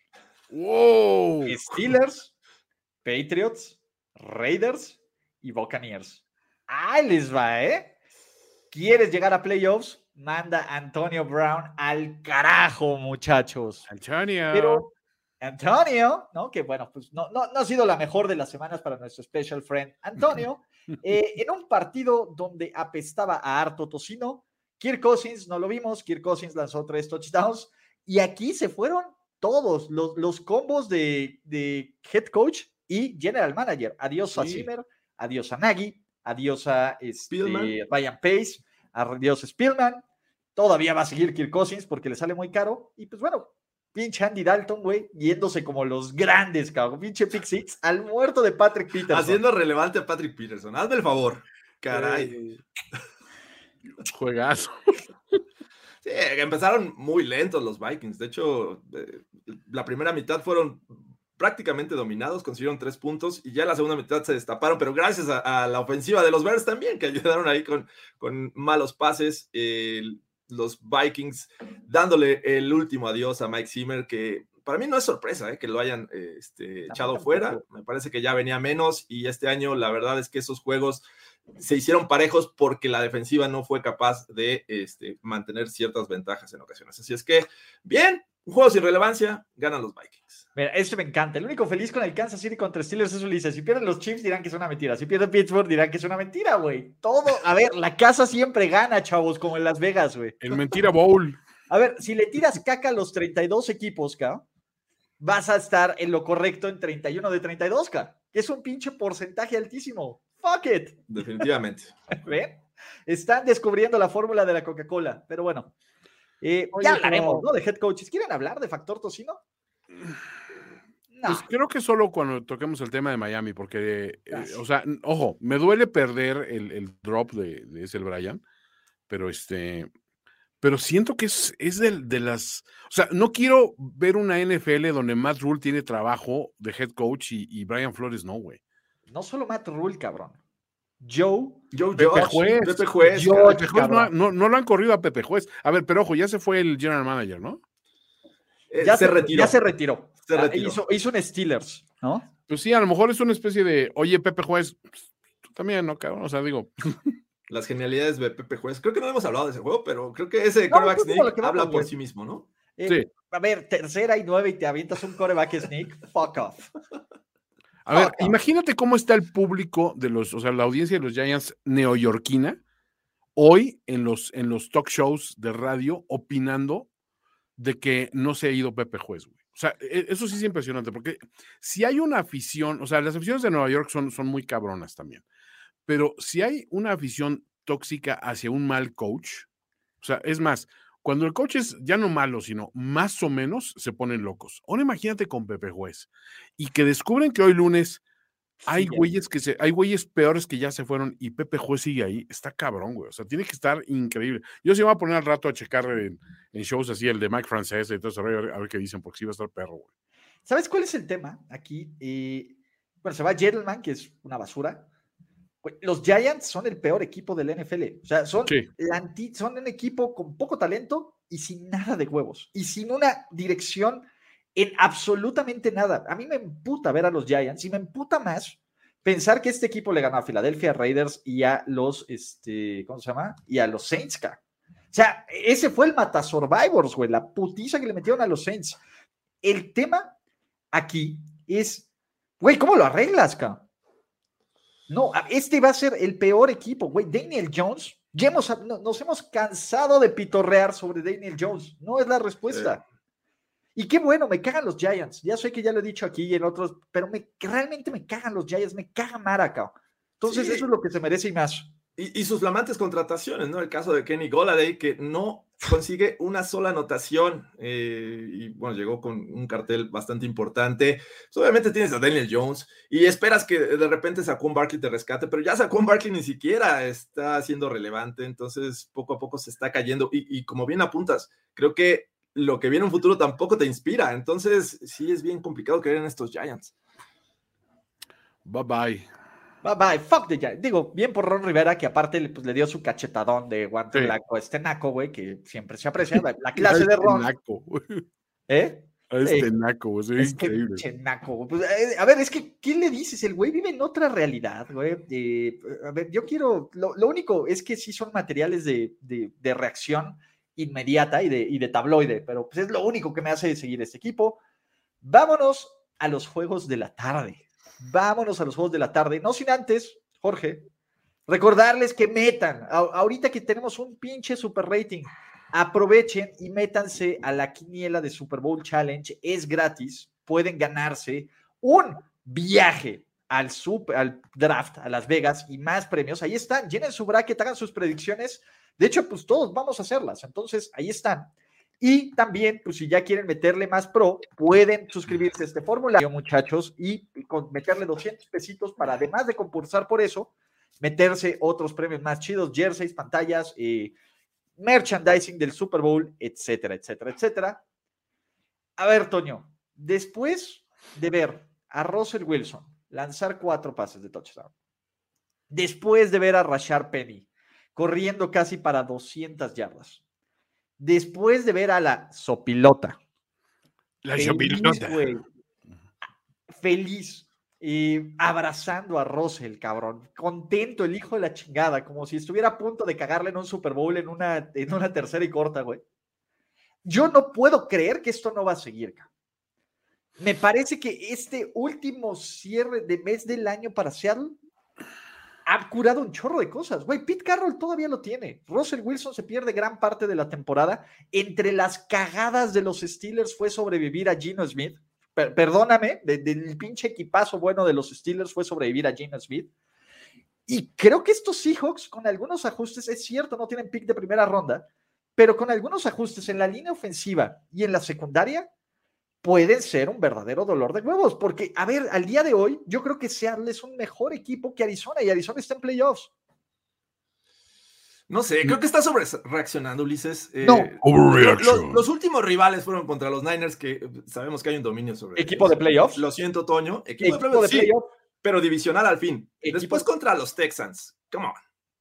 Wow. Steelers, Patriots, Raiders y Buccaneers. Ahí les va, ¿eh? ¿Quieres llegar a playoffs? Manda Antonio Brown al carajo, muchachos. Antonio. Pero Antonio, ¿no? Que bueno, pues no, no, no, ha sido la mejor de las semanas para nuestro special friend Antonio. Eh, en un partido donde apestaba a harto tocino, Kirk Cousins, no lo vimos, Kirk Cousins lanzó tres touchdowns y aquí se fueron todos los, los combos de, de head coach y general manager. Adiós a Zimmer, adiós a Nagy, adiós a este, Ryan Pace, adiós a Spielman. Todavía va a seguir Kirk Cousins porque le sale muy caro. Y pues bueno, pinche Andy Dalton, güey, yéndose como los grandes, cabrón. Pinche pick six al muerto de Patrick Peterson. Haciendo relevante a Patrick Peterson. Hazme el favor. Caray. Juegazo. Sí, empezaron muy lentos los Vikings. De hecho, eh, la primera mitad fueron prácticamente dominados, consiguieron tres puntos y ya la segunda mitad se destaparon, pero gracias a, la ofensiva de los Bears también, que ayudaron ahí con, con malos pases, los Vikings dándole el último adiós a Mike Zimmer, que para mí no es sorpresa eh, que lo hayan este, echado fuera, me parece que ya venía menos y este año la verdad es que esos juegos se hicieron parejos porque la defensiva no fue capaz de este, mantener ciertas ventajas en ocasiones. Así es que, bien, un juego sin relevancia, ganan los Vikings. Mira, esto me encanta. El único feliz con el Kansas City contra Steelers es Ulises. Si pierden los Chiefs dirán que es una mentira. Si pierden Pittsburgh dirán que es una mentira, güey. Todo, a ver, la casa siempre gana, chavos, como en Las Vegas, güey. El mentira bowl. A ver, si le tiras caca a los 32 equipos, ¿ca? vas a estar en lo correcto en 31 de 32, ¿ca? Que es un pinche porcentaje altísimo. Fuck it. Definitivamente. ¿Ven? Están descubriendo la fórmula de la Coca-Cola, pero bueno. Eh, ya hablaremos, ¿no? De head coaches. ¿Quieren hablar de factor tocino? Pues creo que solo cuando toquemos el tema de Miami, porque, eh, o sea, ojo, me duele perder el, drop de, de ese Brian, pero este, pero siento que es, es de, de, las, o sea, no quiero ver una NFL donde Matt Rule tiene trabajo de head coach y, y Brian Flores no, güey. No solo Matt Rule, cabrón. Joe, Joe Pepe Juez, Pepe Juez, no, no, lo han corrido a Pepe Juez. A ver, pero ojo, ya se fue el general manager, ¿no? Eh, ya se, retiró. Ya se retiró. Ah, hizo, hizo, un Steelers, ¿no? Pues sí, a lo mejor es una especie de, oye, Pepe Juez, tú también, ¿no, cabrón? O sea, digo. Las genialidades de Pepe Juez. Creo que no hemos hablado de ese juego, pero creo que ese coreback sneak habla por sí mismo, ¿no? Eh, sí. A ver, tercera y nueve y te avientas un coreback sneak, fuck off. A ver, imagínate cómo está el público de los, o sea, la audiencia de los Giants neoyorquina hoy en los, en los talk shows de radio opinando de que no se ha ido Pepe Juez, güey. O sea, e, eso sí es impresionante, porque si hay una afición, o sea, las aficiones de Nueva York son, son muy cabronas también, pero si hay una afición tóxica hacia un mal coach, o sea, es más, cuando el coach es ya no malo, sino más o menos, se ponen locos. Ahora imagínate con Pepe Juez y que descubren que hoy lunes hay güeyes que se, hay güeyes peores que ya se fueron y Pepe Juez sigue ahí. Está cabrón, güey. O sea, tiene que estar increíble. Yo sí me voy a poner al rato a checar en, shows así, el de Mike Frances y todo eso, a ver, qué dicen, porque sí va a estar perro, güey. ¿Sabes cuál es el tema aquí? Eh, bueno, se va Gentleman, que es una basura. Los Giants son el peor equipo del NFL. O sea, son, son un equipo con poco talento y sin nada de huevos. Y sin una dirección en absolutamente nada. A mí me emputa ver a los Giants y me emputa más pensar que este equipo le ganó a Philadelphia Raiders y a los, este, ¿cómo se llama? Y a los Saints, O sea, ese fue el Mata Survivors, güey, la putiza que le metieron a los Saints. El tema aquí es, güey, ¿cómo lo arreglas, ca? No, este va a ser el peor equipo, güey. Daniel Jones, ya hemos, nos hemos cansado de pitorrear sobre Daniel Jones. No es la respuesta. Y qué bueno, me cagan los Giants. Ya sé que ya lo he dicho aquí y en otros, pero me, realmente me cagan los Giants, me caga Maraca. Entonces, eso es lo que se merece y más. Y, sus flamantes contrataciones, ¿no? El caso de Kenny Goladay, que no consigue una sola anotación eh, y bueno, llegó con un cartel bastante importante. Pues, obviamente tienes a Daniel Jones y esperas que de repente Saquon Barkley te rescate, pero ya Saquon Barkley ni siquiera está siendo relevante, entonces poco a poco se está cayendo. Y, como bien apuntas, creo que lo que viene en un futuro tampoco te inspira, entonces sí es bien complicado creer en estos Giants. Bye bye. Bye bye, fuck the Giants. Digo, bien por Ron Rivera, que aparte le, pues, le dio su cachetadón de guante blanco a este naco, güey, que siempre se aprecia. La, clase de Ron. Naco. ¿Eh? A este naco, güey, es, increíble. Pues, eh, a ver, es que, ¿qué le dices? El güey vive en otra realidad, güey. Eh, a ver, yo quiero, lo, único es que sí son materiales de, de, reacción inmediata y de, y de tabloide, pero pues es lo único que me hace seguir este equipo. Vámonos a los juegos de la tarde vámonos a los juegos de la tarde. No sin antes, Jorge, recordarles que metan, ahorita que tenemos un pinche super rating, aprovechen y métanse a la quiniela de Super Bowl Challenge. Es gratis, pueden ganarse un viaje al, super, al draft a Las Vegas y más premios. Ahí están, llenen su bracket, hagan sus predicciones. De hecho, pues todos vamos a hacerlas. Entonces, ahí están. Y también, pues si ya quieren meterle más pro, pueden suscribirse a este formulario, muchachos, y meterle 200 pesitos para, además de concursar por eso, meterse otros premios más chidos, jerseys, pantallas, eh, merchandising del Super Bowl, etcétera, etcétera, etcétera. A ver, Toño, después de ver a Russell Wilson lanzar cuatro pases de touchdown, después de ver a Rashard Penny corriendo casi para 200 yardas, después de ver a la sopilota. La sopilota. feliz. y abrazando a Russell, cabrón. Contento el hijo de la chingada, como si estuviera a punto de cagarle en un Super Bowl en una, en una tercera y corta, güey. Yo no puedo creer que esto no va a seguir, cabrón. Me parece que este último cierre de mes del año para Seattle ha curado un chorro de cosas. Güey, Pete Carroll todavía lo tiene. Russell Wilson se pierde gran parte de la temporada. Entre las cagadas de los Steelers fue sobrevivir a Gino Smith. perdóname, del pinche equipazo bueno de los Steelers fue sobrevivir a Gino Smith. Y creo que estos Seahawks, con algunos ajustes, es cierto, no tienen pick de primera ronda, pero con algunos ajustes en la línea ofensiva y en la secundaria, pueden ser un verdadero dolor de huevos, porque, a ver, al día de hoy, yo creo que Seattle es un mejor equipo que Arizona y Arizona está en playoffs. No sé, creo que está sobre reaccionando, Ulises. Eh, no, los, últimos rivales fueron contra los Niners, que sabemos que hay un dominio sobre. Equipo de playoffs. Lo siento, Toño. Equipo, de playoffs, pero divisional al fin. Después contra los Texans. Come on.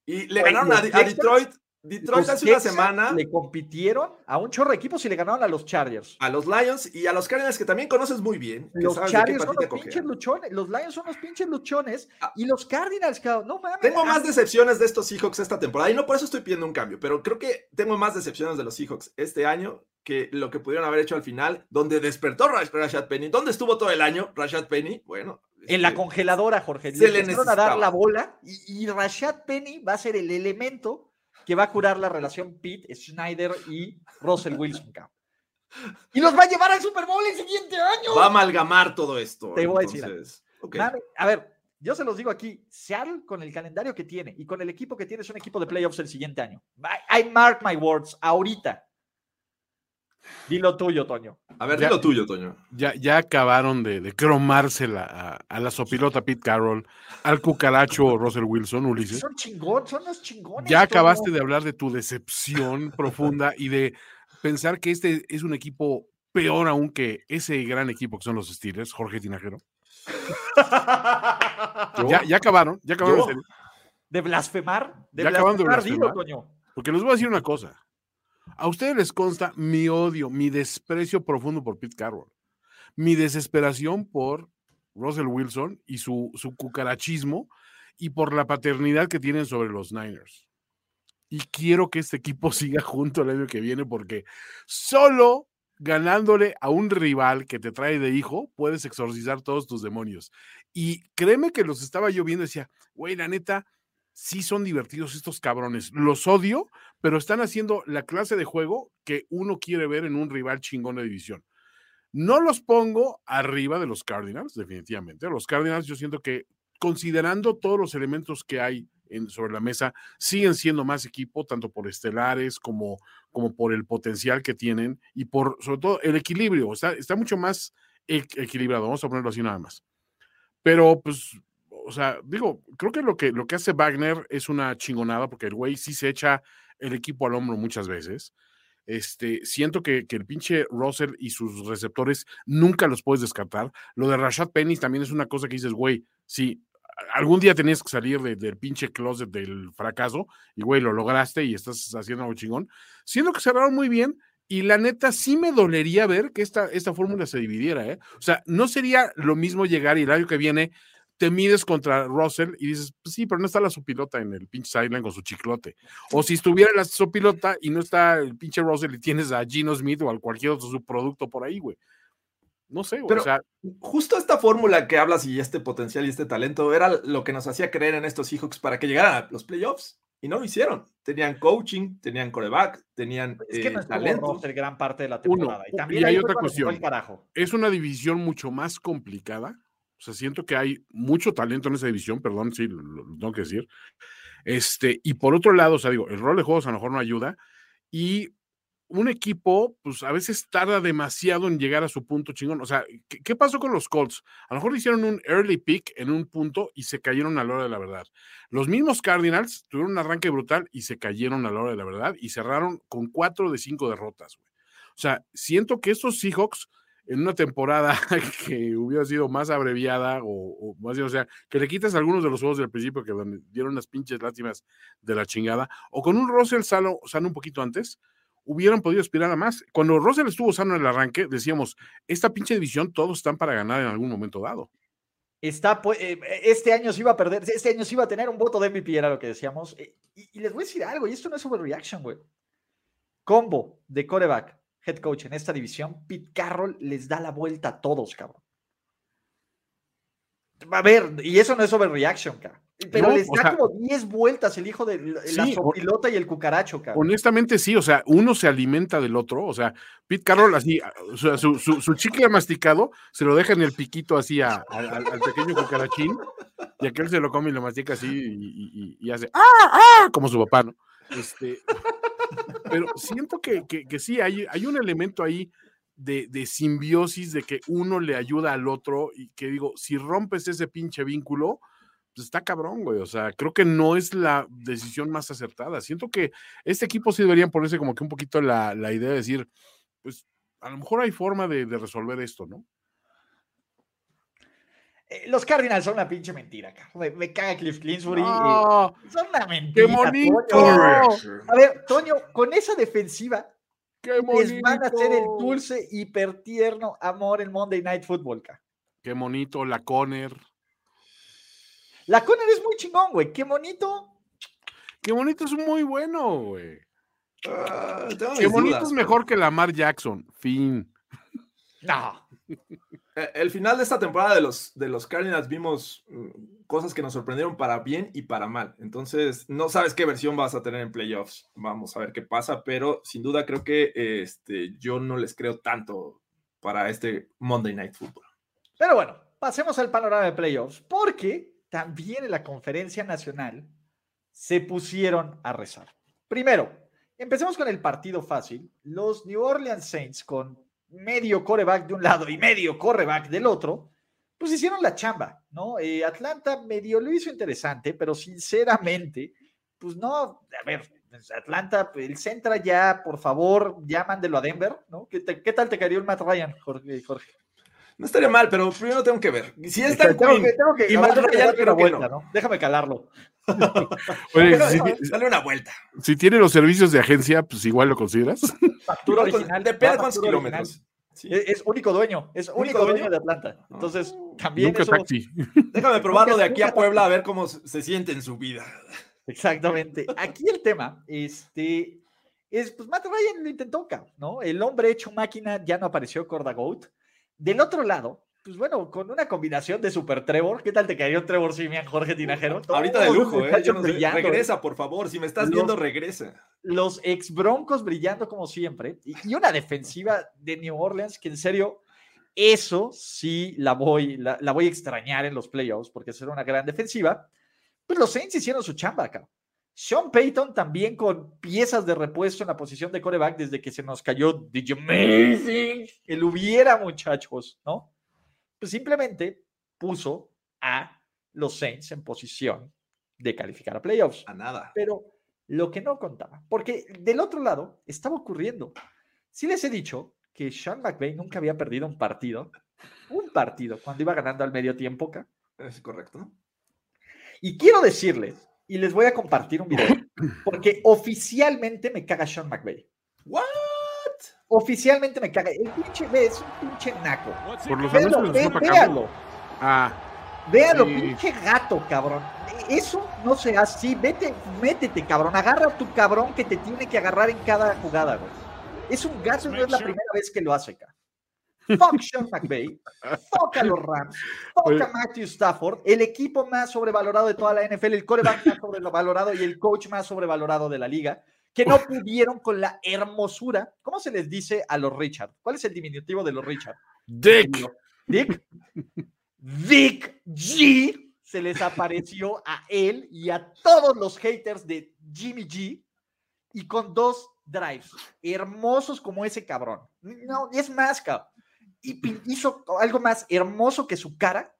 Y le ganaron a, Detroit Detroit hace una semana. Le compitieron a un chorro de equipos y le ganaron a los Chargers. A los Lions y a los Cardinals, que también conoces muy bien. Los Chargers son los pinches luchones. Los Lions son los pinches luchones. Ah. y los Cardinals, cabrón. No mames. Tengo más decepciones de estos Seahawks esta temporada. Y no por eso estoy pidiendo un cambio. Pero creo que tengo más decepciones de los Seahawks este año que lo que pudieron haber hecho al final, donde despertó Rashad Penny. ¿Dónde estuvo todo el año Rashad Penny? Bueno. En la este, congeladora, Jorge. Se le, le a dar la bola y, y Rashad Penny va a ser el elemento que va a curar la relación Pete, Schneider y Russell Wilson. Y los va a llevar al Super Bowl el siguiente año. Va a amalgamar todo esto. Te voy a decir. a ver, yo se los digo aquí, Seattle con el calendario que tiene y con el equipo que tiene es un equipo de playoffs el siguiente año. I, mark my words, ahorita. Dilo tuyo, Toño. A ver, dilo tuyo, Toño. Ya, ya acabaron de, de cromársela a, la sopilota Pete Carroll, al cucaracho Russell Wilson, Ulises. Son chingón, son los chingones. Ya acabaste de hablar de tu decepción profunda y de pensar que este es un equipo peor aún que ese gran equipo que son los Steelers, Jorge Tinajero. ya, ya acabaron, ya acabaron. ¿De blasfemar? ¿De ya acabaron de blasfemar. Porque les voy a decir una cosa. A ustedes les consta mi odio, mi desprecio profundo por Pete Carroll, mi desesperación por Russell Wilson y su, su cucarachismo y por la paternidad que tienen sobre los Niners. Y quiero que este equipo siga junto el año que viene porque solo ganándole a un rival que te trae de hijo, puedes exorcizar todos tus demonios. Y créeme que los estaba yo viendo y decía, güey, la neta, sí son divertidos estos cabrones. Los odio, pero están haciendo la clase de juego que uno quiere ver en un rival chingón de división. No los pongo arriba de los Cardinals, definitivamente. Los Cardinals yo siento que considerando todos los elementos que hay en, sobre la mesa, siguen siendo más equipo, tanto por estelares como, como por el potencial que tienen y por, sobre todo, el equilibrio. Está, está mucho más equilibrado, vamos a ponerlo así nada más. Pero, pues, o sea, digo, creo que lo que, lo que hace Wagner es una chingonada porque el güey sí se echa el equipo al hombro muchas veces. Este, siento que, que, el pinche Russell y sus receptores nunca los puedes descartar. Lo de Rashad Penny también es una cosa que dices, güey, sí, algún día tenías que salir del pinche closet del fracaso y, güey, lo lograste y estás haciendo algo chingón. Siento que cerraron muy bien y la neta sí me dolería ver que esta, esta fórmula se dividiera, ¿eh? O sea, no sería lo mismo llegar y el año que viene te mides contra Russell y dices, pues sí, pero no está la sopilota en el pinche sideline con su chiclote. O si estuviera la sopilota y no está el pinche Russell y tienes a Gino Smith o a cualquier otro subproducto por ahí, güey. No sé, güey. o sea, justo esta fórmula que hablas y este potencial y este talento era lo que nos hacía creer en estos Seahawks para que llegaran a los playoffs. Y no lo hicieron. Tenían coaching, tenían coreback, tenían es que no eh, talento. gran parte de la temporada. y también hay otra cuestión. Es una división mucho más complicada o sea, siento que hay mucho talento en esa división, perdón, sí, lo, tengo que decir. Este, y por otro lado, o sea, digo, el rol de juegos a lo mejor no ayuda. Y un equipo, pues a veces tarda demasiado en llegar a su punto chingón. O sea, ¿qué, pasó con los Colts? A lo mejor hicieron un early pick en un punto y se cayeron a la hora de la verdad. Los mismos Cardinals tuvieron un arranque brutal y se cayeron a la hora de la verdad y cerraron con cuatro de cinco derrotas. O sea, siento que estos Seahawks en una temporada que hubiera sido más abreviada o, más o sea, que le quitas algunos de los juegos del principio que dieron unas pinches lástimas de la chingada, o con un Russell sano, sano un poquito antes, hubieran podido aspirar a más. Cuando Russell estuvo sano en el arranque, decíamos, esta pinche división todos están para ganar en algún momento dado. Está, eh, este año se iba a perder, este año se iba a tener un voto de MVP, era lo que decíamos. Eh, y, y les voy a decir algo, y esto no es overreaction, güey. Combo de coreback, head coach en esta división, Pete Carroll les da la vuelta a todos, cabrón. A ver, y eso no es overreaction, cabrón. Pero les da como 10 vueltas el hijo de la sopilota y el cucaracho, cabrón. Honestamente, sí, o sea, uno se alimenta del otro, o sea, Pete Carroll así, o sea, su, su, chicle masticado se lo deja en el piquito así al pequeño cucarachín, y aquel se lo come y lo mastica así y, y hace ¡ah, ah! como su papá, ¿no? Este, pero siento que, que, sí, hay, hay un elemento ahí de, de, simbiosis, de que uno le ayuda al otro y que digo, si rompes ese pinche vínculo, pues está cabrón, güey. O sea, creo que no es la decisión más acertada. Siento que este equipo sí deberían ponerse como que un poquito la, la idea de decir, pues a lo mejor hay forma de, de resolver esto, ¿no? Eh, los Cardinals son una pinche mentira, me, me, caga Cliff Clinsbury. Eh, son una mentira. ¡Qué bonito! A ver, Toño, con esa defensiva ¡Qué les van a hacer el dulce, hipertierno amor en Monday Night Football. Qué bonito, la Conner. La Conner es muy chingón, güey. Qué bonito. Qué bonito es muy bueno, güey. Ah, qué bonito es mejor que Lamar Jackson. Fin. No. Eh, el final de esta temporada de los, de los Cardinals vimos mm, cosas que nos sorprendieron para bien y para mal. Entonces, no sabes qué versión vas a tener en playoffs. Vamos a ver qué pasa, pero sin duda creo que este, yo no les creo tanto para este Monday Night Football. Pero bueno, pasemos al panorama de playoffs, porque también en la conferencia nacional se pusieron a rezar. Primero, empecemos con el partido fácil. Los New Orleans Saints con medio coreback de un lado y medio coreback del otro, pues hicieron la chamba, ¿no? Eh, Atlanta medio lo hizo interesante, pero sinceramente, pues no, a ver, pues, Atlanta, el Centra ya, por favor, ya mándelo a Denver, ¿no? ¿Qué, tal te caería un Matt Ryan? Jorge? No estaría mal, pero primero tengo que ver. Si es tan tengo que, tengo que, y Matt Ryan, creo vuelta, no. Déjame calarlo. Oye, dale una vuelta. Si tiene los servicios de agencia, pues igual lo consideras. Factura original. Depende de cuántos kilómetros. Es, único dueño, es único, dueño? de Atlanta. Entonces, también. eso, Déjame probarlo de aquí a Puebla a ver cómo se siente en su vida. Exactamente. Aquí el tema este, es, pues Matt Ryan lo intentó, ¿no? El hombre hecho máquina ya no apareció Corda Goat. Del otro lado, pues bueno, con una combinación de Super Trevor, ¿qué tal te caería un Trevor Simian, Jorge Tinajero? Ahorita de lujo, ¿eh? regresa, por favor, si me estás viendo, regresa. Los ex Broncos brillando como siempre, y, una defensiva de New Orleans que en serio, eso sí la voy, la, la voy a extrañar en los playoffs, porque será una gran defensiva. Pues los Saints hicieron su chamba acá. Sean Payton también con piezas de repuesto en la posición de coreback desde que se nos cayó The Amazing. El hubiera, muchachos, ¿no? Pues simplemente puso a los Saints en posición de calificar a playoffs. A nada. Pero lo que no contaba, porque del otro lado estaba ocurriendo. Si les he dicho que Sean McVay nunca había perdido un partido, un partido, cuando iba ganando al medio tiempo acá. Es correcto. Y quiero decirles, y les voy a compartir un video, porque oficialmente me caga Sean McVay. ¿What? Oficialmente me caga. El pinche es un pinche naco. Por los véalo, ve, véalo. Ah. Véalo, pinche gato, cabrón. Eso no se hace así. Vete, métete, cabrón. Agarra a tu cabrón que te tiene que agarrar en cada jugada, güey. Es un gato, no es la primera vez que lo hace acá. Fuck Sean McVay. Fuck a los Rams. Fuck a Matthew Stafford. El equipo más sobrevalorado de toda la NFL. El coreback más sobrevalorado y el coach más sobrevalorado de la liga. Que no pudieron con la hermosura. ¿Cómo se les dice a los Richard? ¿Cuál es el diminutivo de los Richard? Dick. Dick. Dick G. Se les apareció a él y a todos los haters de Jimmy G. Y con dos drives hermosos como ese cabrón. No, es más, cabrón y hizo algo más hermoso que su cara,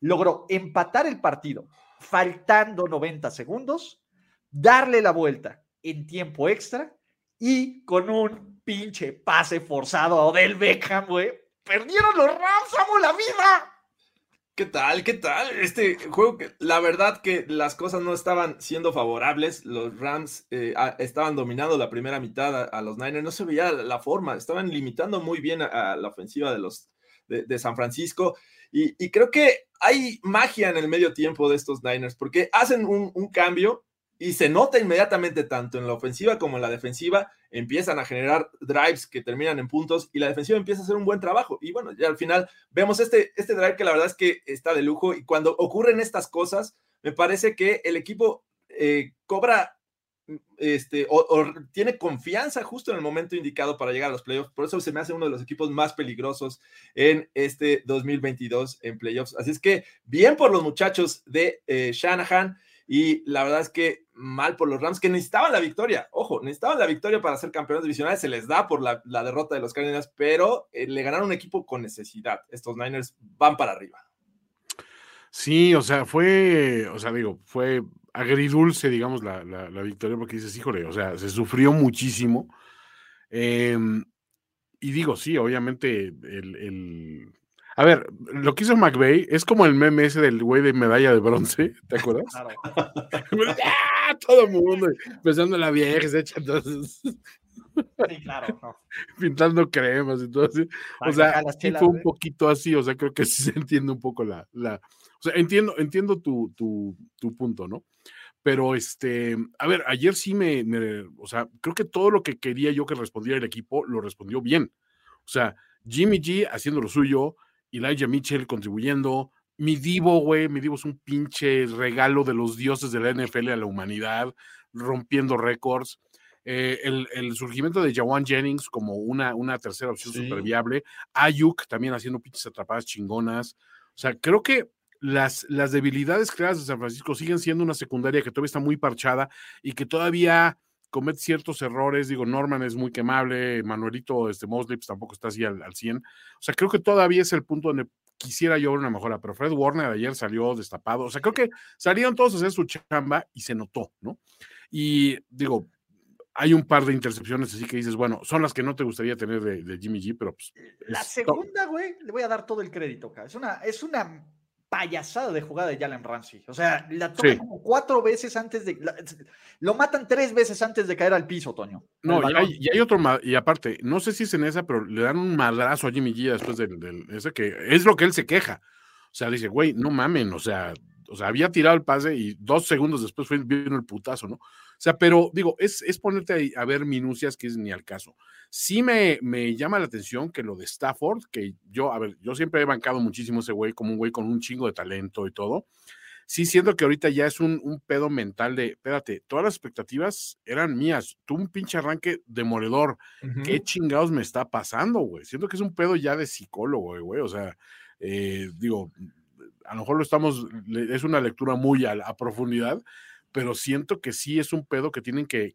logró empatar el partido faltando 90 segundos, darle la vuelta en tiempo extra y con un pinche pase forzado a Odell Beckham, güey, perdieron los Rams, amo la vida. ¿Qué tal? ¿Qué tal? Este juego, la verdad que las cosas no estaban siendo favorables. Los Rams eh, estaban dominando la primera mitad a, los Niners. No se veía la forma. Estaban limitando muy bien a, la ofensiva de los de, San Francisco. Y, creo que hay magia en el medio tiempo de estos Niners porque hacen un cambio y se nota inmediatamente tanto en la ofensiva como en la defensiva, empiezan a generar drives que terminan en puntos y la defensiva empieza a hacer un buen trabajo. Y bueno, ya al final vemos este, este drive que la verdad es que está de lujo y cuando ocurren estas cosas, me parece que el equipo eh, cobra este, o, tiene confianza justo en el momento indicado para llegar a los playoffs. Por eso se me hace uno de los equipos más peligrosos en este 2022 en playoffs. Así es que bien por los muchachos de eh, Shanahan. Y la verdad es que mal por los Rams, que necesitaban la victoria. Ojo, necesitaban la victoria para ser campeones divisionales. Se les da por la, derrota de los Cardinals, pero eh, le ganaron un equipo con necesidad. Estos Niners van para arriba. Sí, o sea, fue, o sea, digo, fue agridulce, digamos, la, victoria, porque dices, híjole, o sea, se sufrió muchísimo. Em, y digo, sí, obviamente el, a ver, lo que hizo McVeigh es como el meme ese del güey de medalla de bronce, ¿te acuerdas? Claro. ¡Ah! Todo el mundo empezando la vieja, se echa entonces. Sí, claro. Pintando cremas y todo así. o sea, sí fue un poquito así, o sea, creo que sí se entiende un poco la. la o sea, entiendo, entiendo tu, tu, tu punto, ¿no? Pero este, a ver, ayer sí me, me, o sea, creo que todo lo que quería yo que respondiera el equipo lo respondió bien. O sea, Jimmy G haciendo lo suyo, Elijah Mitchell contribuyendo. Mi Divo, güey, mi Divo es un pinche regalo de los dioses de la NFL a la humanidad, rompiendo récords. Eh, el, surgimiento de Jawan Jennings como una, una tercera opción súper viable. Ayuk también haciendo pinches atrapadas chingonas. O sea, creo que las, las debilidades creadas de San Francisco siguen siendo una secundaria que todavía está muy parchada y que todavía comete ciertos errores. Digo, Norman es muy quemable, Manuelito este, Moslips tampoco está así al, al 100. O sea, creo que todavía es el punto donde quisiera yo ver una mejora, pero Fred Warner ayer salió destapado. O sea, creo que salieron todos a hacer su chamba y se notó, ¿no? Y digo, hay un par de intercepciones así que dices, bueno, son las que no te gustaría tener de, Jimmy G, pero pues. La segunda, güey, le voy a dar todo el crédito, acá. Es una, es una payasada de jugada de Jalen Ramsey. O sea, la toca como cuatro veces antes de. lo matan tres veces antes de caer al piso, Toño. No, y hay, y hay, otro. Y aparte, no sé si es en esa, pero le dan un madrazo a Jimmy G después del, del, ese que es lo que él se queja. O sea, dice, güey, no mamen, o sea, o sea, había tirado el pase y dos segundos después fue, vino el putazo, ¿no? O sea, pero digo, es, es ponerte a, ver minucias que es ni al caso. Sí me, me llama la atención que lo de Stafford, que yo, a ver, yo siempre he bancado muchísimo ese güey como un güey con un chingo de talento y todo. Sí, siento que ahorita ya es un, un pedo mental de, espérate, todas las expectativas eran mías. Tú un pinche arranque demoledor. ¿Qué chingados me está pasando, güey? Siento que es un pedo ya de psicólogo, güey. O sea, eh, digo, a lo mejor lo estamos, es una lectura muy a, profundidad, pero siento que sí es un pedo que tienen que,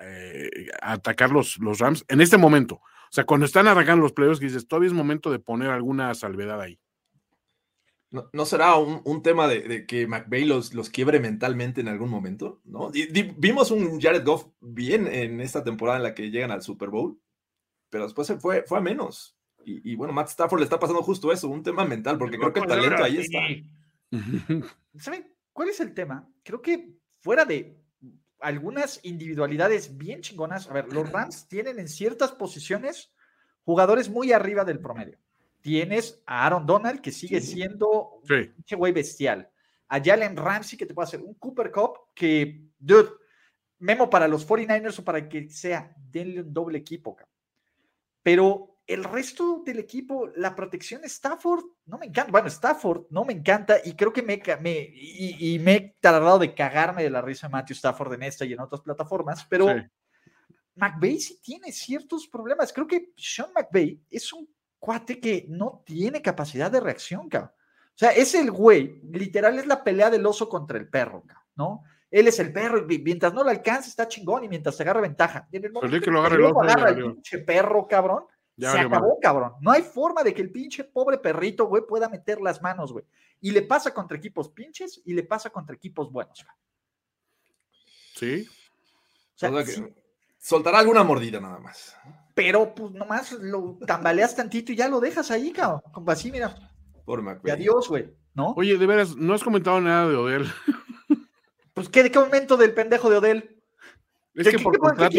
eh, atacar los, los, Rams en este momento. O sea, cuando están arrancando los playoffs, dices, todavía es momento de poner alguna salvedad ahí. ¿No, será un, tema de, que McVay los, los quiebre mentalmente en algún momento? ¿no? vimos un Jared Goff bien en esta temporada en la que llegan al Super Bowl, pero después se fue, fue a menos. Y, bueno, Matt Stafford le está pasando justo eso, un tema mental, porque creo que el talento ahí está. ¿Saben cuál es el tema? Creo que fuera de algunas individualidades bien chingonas, a ver, los Rams tienen en ciertas posiciones jugadores muy arriba del promedio. Tienes a Aaron Donald, que sigue siendo un güey bestial. A Jalen Ramsey, que te puede hacer un Cooper Cup, que, dude, memo para los 49ers o para que sea, denle un doble equipo. Pero el resto del equipo, la protección Stafford, no me encanta. Bueno, Stafford no me encanta y creo que me, me y, me he tardado de cagarme de la risa de Matthew Stafford en esta y en otras plataformas, pero McVeigh sí tiene ciertos problemas. Creo que Sean McVeigh es un cuate que no tiene capacidad de reacción, cabrón. O sea, es el güey, literal es la pelea del oso contra el perro, cabrón, ¿no? Él es el perro y mientras no lo alcance está chingón y mientras se agarra ventaja. En el momento que, lo el agarra el pinche perro, cabrón, se acabó, cabrón. No hay forma de que el pinche pobre perrito, güey, pueda meter las manos, güey. Y le pasa contra equipos pinches y le pasa contra equipos buenos. Sí. O sea, soltará alguna mordida nada más. Pero pues nomás lo tambaleas tantito y ya lo dejas ahí, cabrón. Como así, mira. Por y adiós, güey. ¿No? Oye, de veras, no has comentado nada de Odell. Pues, ¿qué, ¿de qué momento del pendejo de Odell? Es que por contrato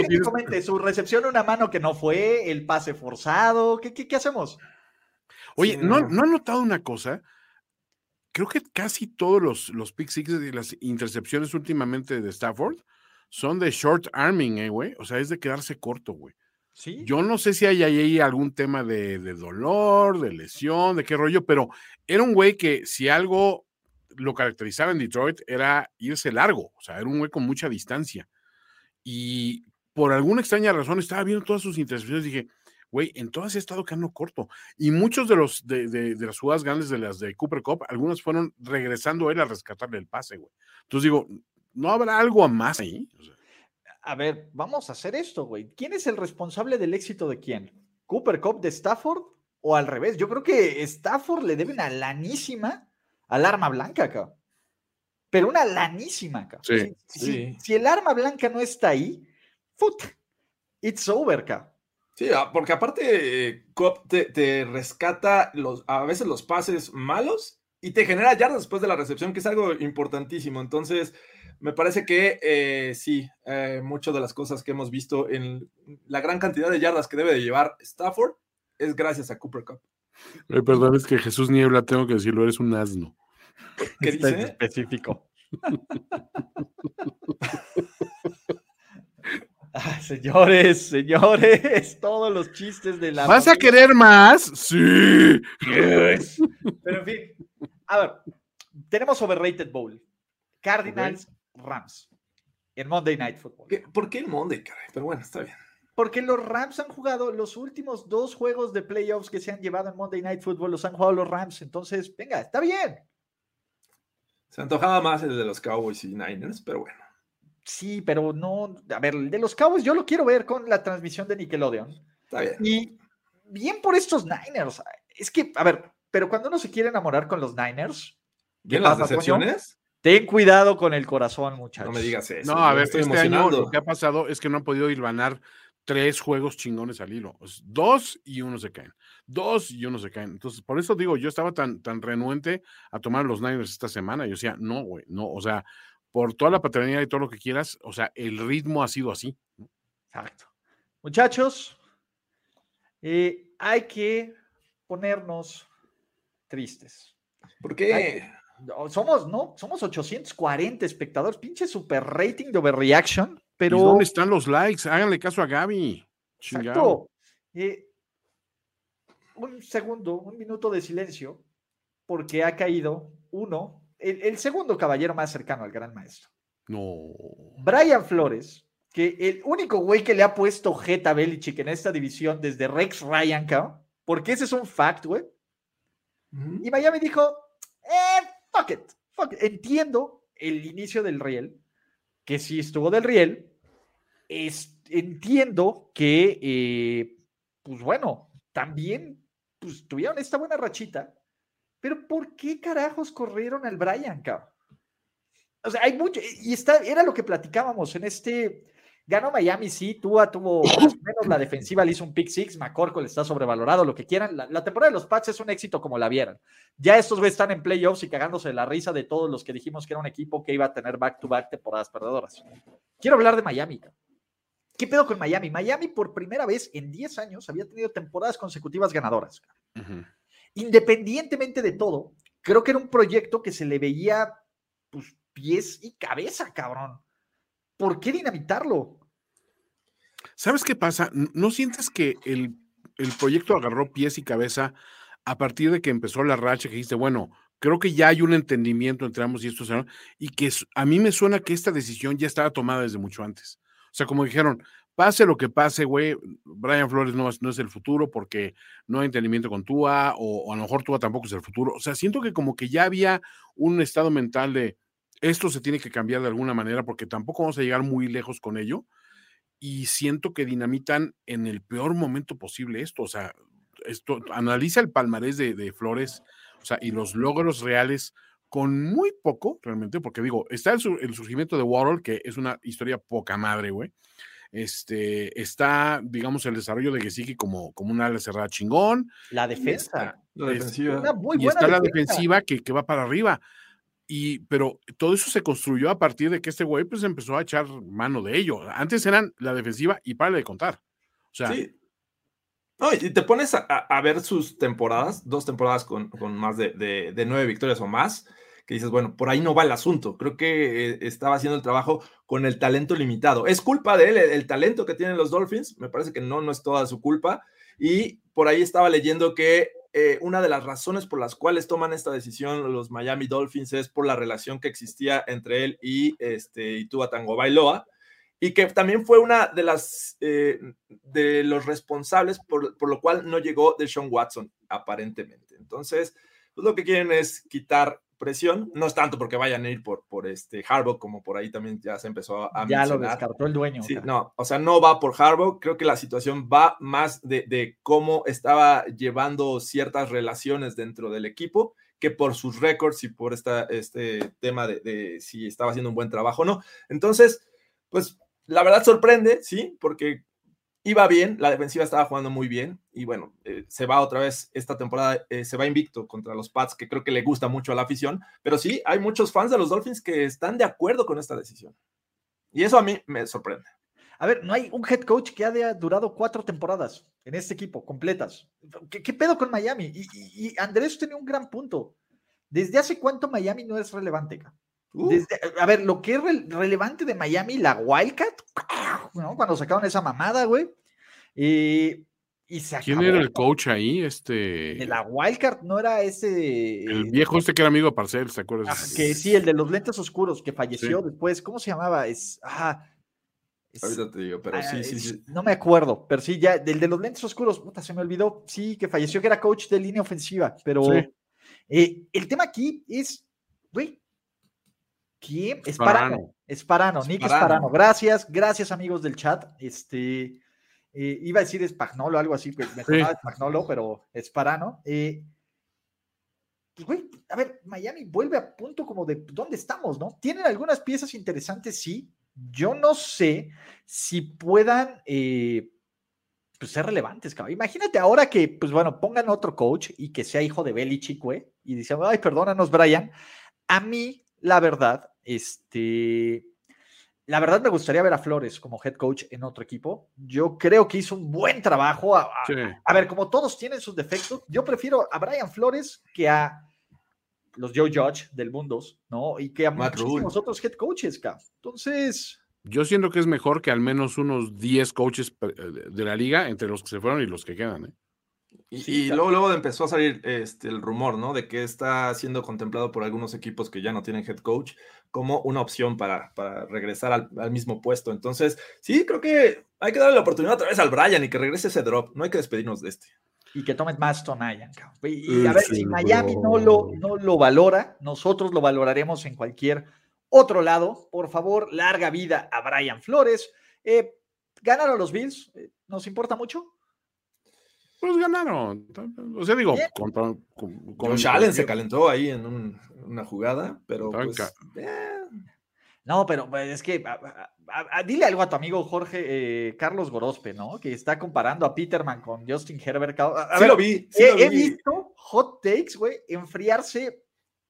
su recepción una mano que no fue, el pase forzado, ¿qué, qué, hacemos? Oye, ¿no, ¿no han notado una cosa? Creo que casi todos los, los pick six y las intercepciones últimamente de Stafford son de short arming, eh, güey. O sea, es de quedarse corto, güey. ¿Sí? Yo no sé si hay ahí algún tema de, de, dolor, de lesión, de qué rollo, pero era un güey que si algo lo caracterizaba en Detroit era irse largo, o sea, era un güey con mucha distancia y por alguna extraña razón estaba viendo todas sus intercepciones y dije, güey, en todas he estado quedando corto. Y muchos de los de, de, las jugadas grandes de las de Cooper Cup, algunas fueron regresando él a rescatarle el pase, güey. Entonces digo, ¿no habrá algo más ahí? A ver, vamos a hacer esto, güey. ¿Quién es el responsable del éxito de quién? ¿Cooper Cup de Stafford o al revés? Yo creo que Stafford le debe una lanísima al arma blanca, cabrón pero una lanísima. Sí, si, el arma blanca no está ahí, foot, it's over, cabrón. Sí, ah, porque aparte Cop te, rescata los, a veces los pases malos y te genera yardas después de la recepción, que es algo importantísimo. Entonces, me parece que eh, sí, eh, muchas de las cosas que hemos visto en la gran cantidad de yardas que debe de llevar Stafford es gracias a Cooper Cup. perdón, es que Jesús Niebla, tengo que decirlo, eres un asno. ¿Qué dice? específico. Ah, señores, señores, todos los chistes de la. ¿Vas a querer más? Sí. Pero en fin, a ver, tenemos Overrated Bowl. Cardinals, Rams. En Monday Night Football. ¿Por qué el Monday, caray? Pero bueno, está bien. Porque los Rams han jugado los últimos dos juegos de playoffs que se han llevado en Monday Night Football, los han jugado los Rams. Entonces, venga, está bien. Se antojaba más el de los Cowboys y Niners, pero bueno. Sí, pero no. A ver, de los Cowboys yo lo quiero ver con la transmisión de Nickelodeon. Está bien. Y bien por estos Niners. Es que, a ver, pero cuando uno se quiere enamorar con los Niners. ¿Bien las decepciones? Ten cuidado con el corazón, muchachos. No me digas eso. No, a ver, estoy este año lo que ha pasado es que no han podido ir ganar tres juegos chingones al hilo. Dos y uno se caen. Dos y uno se caen. Entonces, por eso digo, yo estaba tan, tan renuente a tomar los Niners esta semana. Yo decía, no, güey, no. O sea, por toda la paternidad y todo lo que quieras, o sea, el ritmo ha sido así. Exacto. Muchachos, eh, hay que ponernos tristes. ¿Por qué? somos, ¿no? Somos 840 espectadores, pinche super rating de overreaction, pero... dónde están los likes? Háganle caso a Gaby. Exacto. Eh, un segundo, un minuto de silencio, porque ha caído uno el, segundo caballero más cercano al gran maestro. No. Brian Flores, que el único güey que le ha puesto Jeta Belichick en esta división desde Rex Ryan, porque ese es un fact, güey. Y Miami dijo, eh, fuck it, fuck it. Entiendo el inicio del riel, que sí estuvo del riel. entiendo que, eh, pues bueno, también pues, tuvieron esta buena rachita pero ¿por qué carajos corrieron al Brian, cabrón? O sea, hay mucho, y está, era lo que platicábamos en este, ganó Miami, sí, Tua tuvo más o menos la defensiva, le hizo un pick six, McCorkle está sobrevalorado, lo que quieran. La, temporada de los Pats es un éxito como la vieran. Ya estos güeyes están en playoffs y cagándose la risa de todos los que dijimos que era un equipo que iba a tener back-to-back temporadas perdedoras. Quiero hablar de Miami. ¿Qué pedo con Miami? Miami por primera vez en 10 años había tenido temporadas consecutivas ganadoras independientemente de todo, creo que era un proyecto que se le veía pues, pies y cabeza, cabrón. ¿Por qué dinamitarlo? ¿Sabes qué pasa? ¿No sientes que el, proyecto agarró pies y cabeza a partir de que empezó la racha que dijiste, bueno, creo que ya hay un entendimiento entre ambos y estos, y que a mí me suena que esta decisión ya estaba tomada desde mucho antes. O sea, como dijeron, pase lo que pase, güey, Brian Flores no, no, es el futuro porque no hay entendimiento con Tua, o, a lo mejor Tua tampoco es el futuro. O sea, siento que como que ya había un estado mental de esto se tiene que cambiar de alguna manera porque tampoco vamos a llegar muy lejos con ello. Y siento que dinamitan en el peor momento posible esto. O sea, esto analiza el palmarés de, Flores, o sea, y los logros reales con muy poco, realmente, porque digo, está el, el surgimiento de Warhol, que es una historia poca madre, güey. Este, está, digamos, el desarrollo de Gesicki como, como una ala cerrada chingón. La defensa. la defensiva. y está la defensiva que, que, va para arriba. Y, pero todo eso se construyó a partir de que este güey pues empezó a echar mano de ello. Antes eran la defensiva y para de contar. O sea. Sí. Y te pones a, ver sus temporadas, dos temporadas con, con más de, nueve victorias o más, que dices, bueno, por ahí no va el asunto. Creo que eh, estaba haciendo el trabajo con el talento limitado. Es culpa de él, el, talento que tienen los Dolphins, me parece que no, no es toda su culpa. Y por ahí estaba leyendo que eh, una de las razones por las cuales toman esta decisión los Miami Dolphins es por la relación que existía entre él y, este, y Tua Tango Bailoa, y que también fue una de las eh, de los responsables por, por, lo cual no llegó de Sean Watson, aparentemente. Entonces, pues lo que quieren es quitar presión. No es tanto porque vayan a ir por, por este Harbaugh, como por ahí también ya se empezó a Ya lo descartó el dueño. Sí, no, o sea, no va por Harbaugh. Creo que la situación va más de, cómo estaba llevando ciertas relaciones dentro del equipo que por sus récords y por esta, este tema de, de si estaba haciendo un buen trabajo o no. Entonces, pues la verdad sorprende, sí, porque iba bien, la defensiva estaba jugando muy bien y bueno, eh, se va otra vez esta temporada, eh, se va invicto contra los Pats, que creo que le gusta mucho a la afición, pero sí, hay muchos fans de los Dolphins que están de acuerdo con esta decisión. Y eso a mí me sorprende. A ver, no hay un head coach que haya durado cuatro temporadas en este equipo, completas. ¿Qué, pedo con Miami? Y, Andrés tenía un gran punto. ¿Desde hace cuánto Miami no es relevante? Uh. a ver, lo que es relevante de Miami, la Wildcat, cuando sacaron esa mamada, güey. y se ¿Quién era el coach ahí? Este. De la Wildcard, no era ese. El viejo este que era amigo de Parcel, ¿se acuerdas? Ah, que sí, el de los lentes oscuros, que falleció después. ¿Cómo se llamaba? Es. Ah, Ahorita te digo, pero sí, sí, sí. No me acuerdo, pero sí, ya, del de los lentes oscuros, puta, se me olvidó. Sí, que falleció, que era coach de línea ofensiva, pero. Eh, el tema aquí es, güey, ¿Quién? Esparano. Esparano, Nick Esparano. Gracias, gracias amigos del chat. Este, eh, iba a decir Espagnolo, algo así, pues me sonaba Espagnolo, pero Esparano. Eh, pues, güey, a ver, Miami vuelve a punto como de dónde estamos, ¿no? Tienen algunas piezas interesantes, sí. Yo no sé si puedan eh, pues, ser relevantes, cabrón. Imagínate ahora que, pues bueno, pongan otro coach y que sea hijo de Belichick, güey, y dicen, ay, perdónanos, Brian. A mí, la verdad, este, la verdad me gustaría ver a Flores como head coach en otro equipo. Yo creo que hizo un buen trabajo. A, ver, como todos tienen sus defectos, yo prefiero a Brian Flores que a los Joe Judge del mundo, ¿no? Y que a muchos otros head coaches, cabrón. Entonces... Yo siento que es mejor que al menos unos 10 coaches eh, de la liga entre los que se fueron y los que quedan, ¿eh? Y, luego, luego empezó a salir este, el rumor, ¿no? De que está siendo contemplado por algunos equipos que ya no tienen head coach como una opción para, para regresar al, mismo puesto. Entonces, sí, creo que hay que darle la oportunidad otra vez al Brian y que regrese ese drop. No hay que despedirnos de este. Y que tomes más Tonayan. Y, a ver, si Miami no lo, no lo valora, nosotros lo valoraremos en cualquier otro lado. Por favor, larga vida a Brian Flores. Eh, ¿Ganaron los Bills? Eh, ¿Nos importa mucho? Pues ganaron. O sea, digo, con, con, se calentó ahí en una jugada, pero pues, eh. No, pero pues, es que dile algo a tu amigo Jorge eh, Carlos Gorospe, ¿no? Que está comparando a Peterman con Justin Herbert. sí lo vi. he, visto hot takes, güey, enfriarse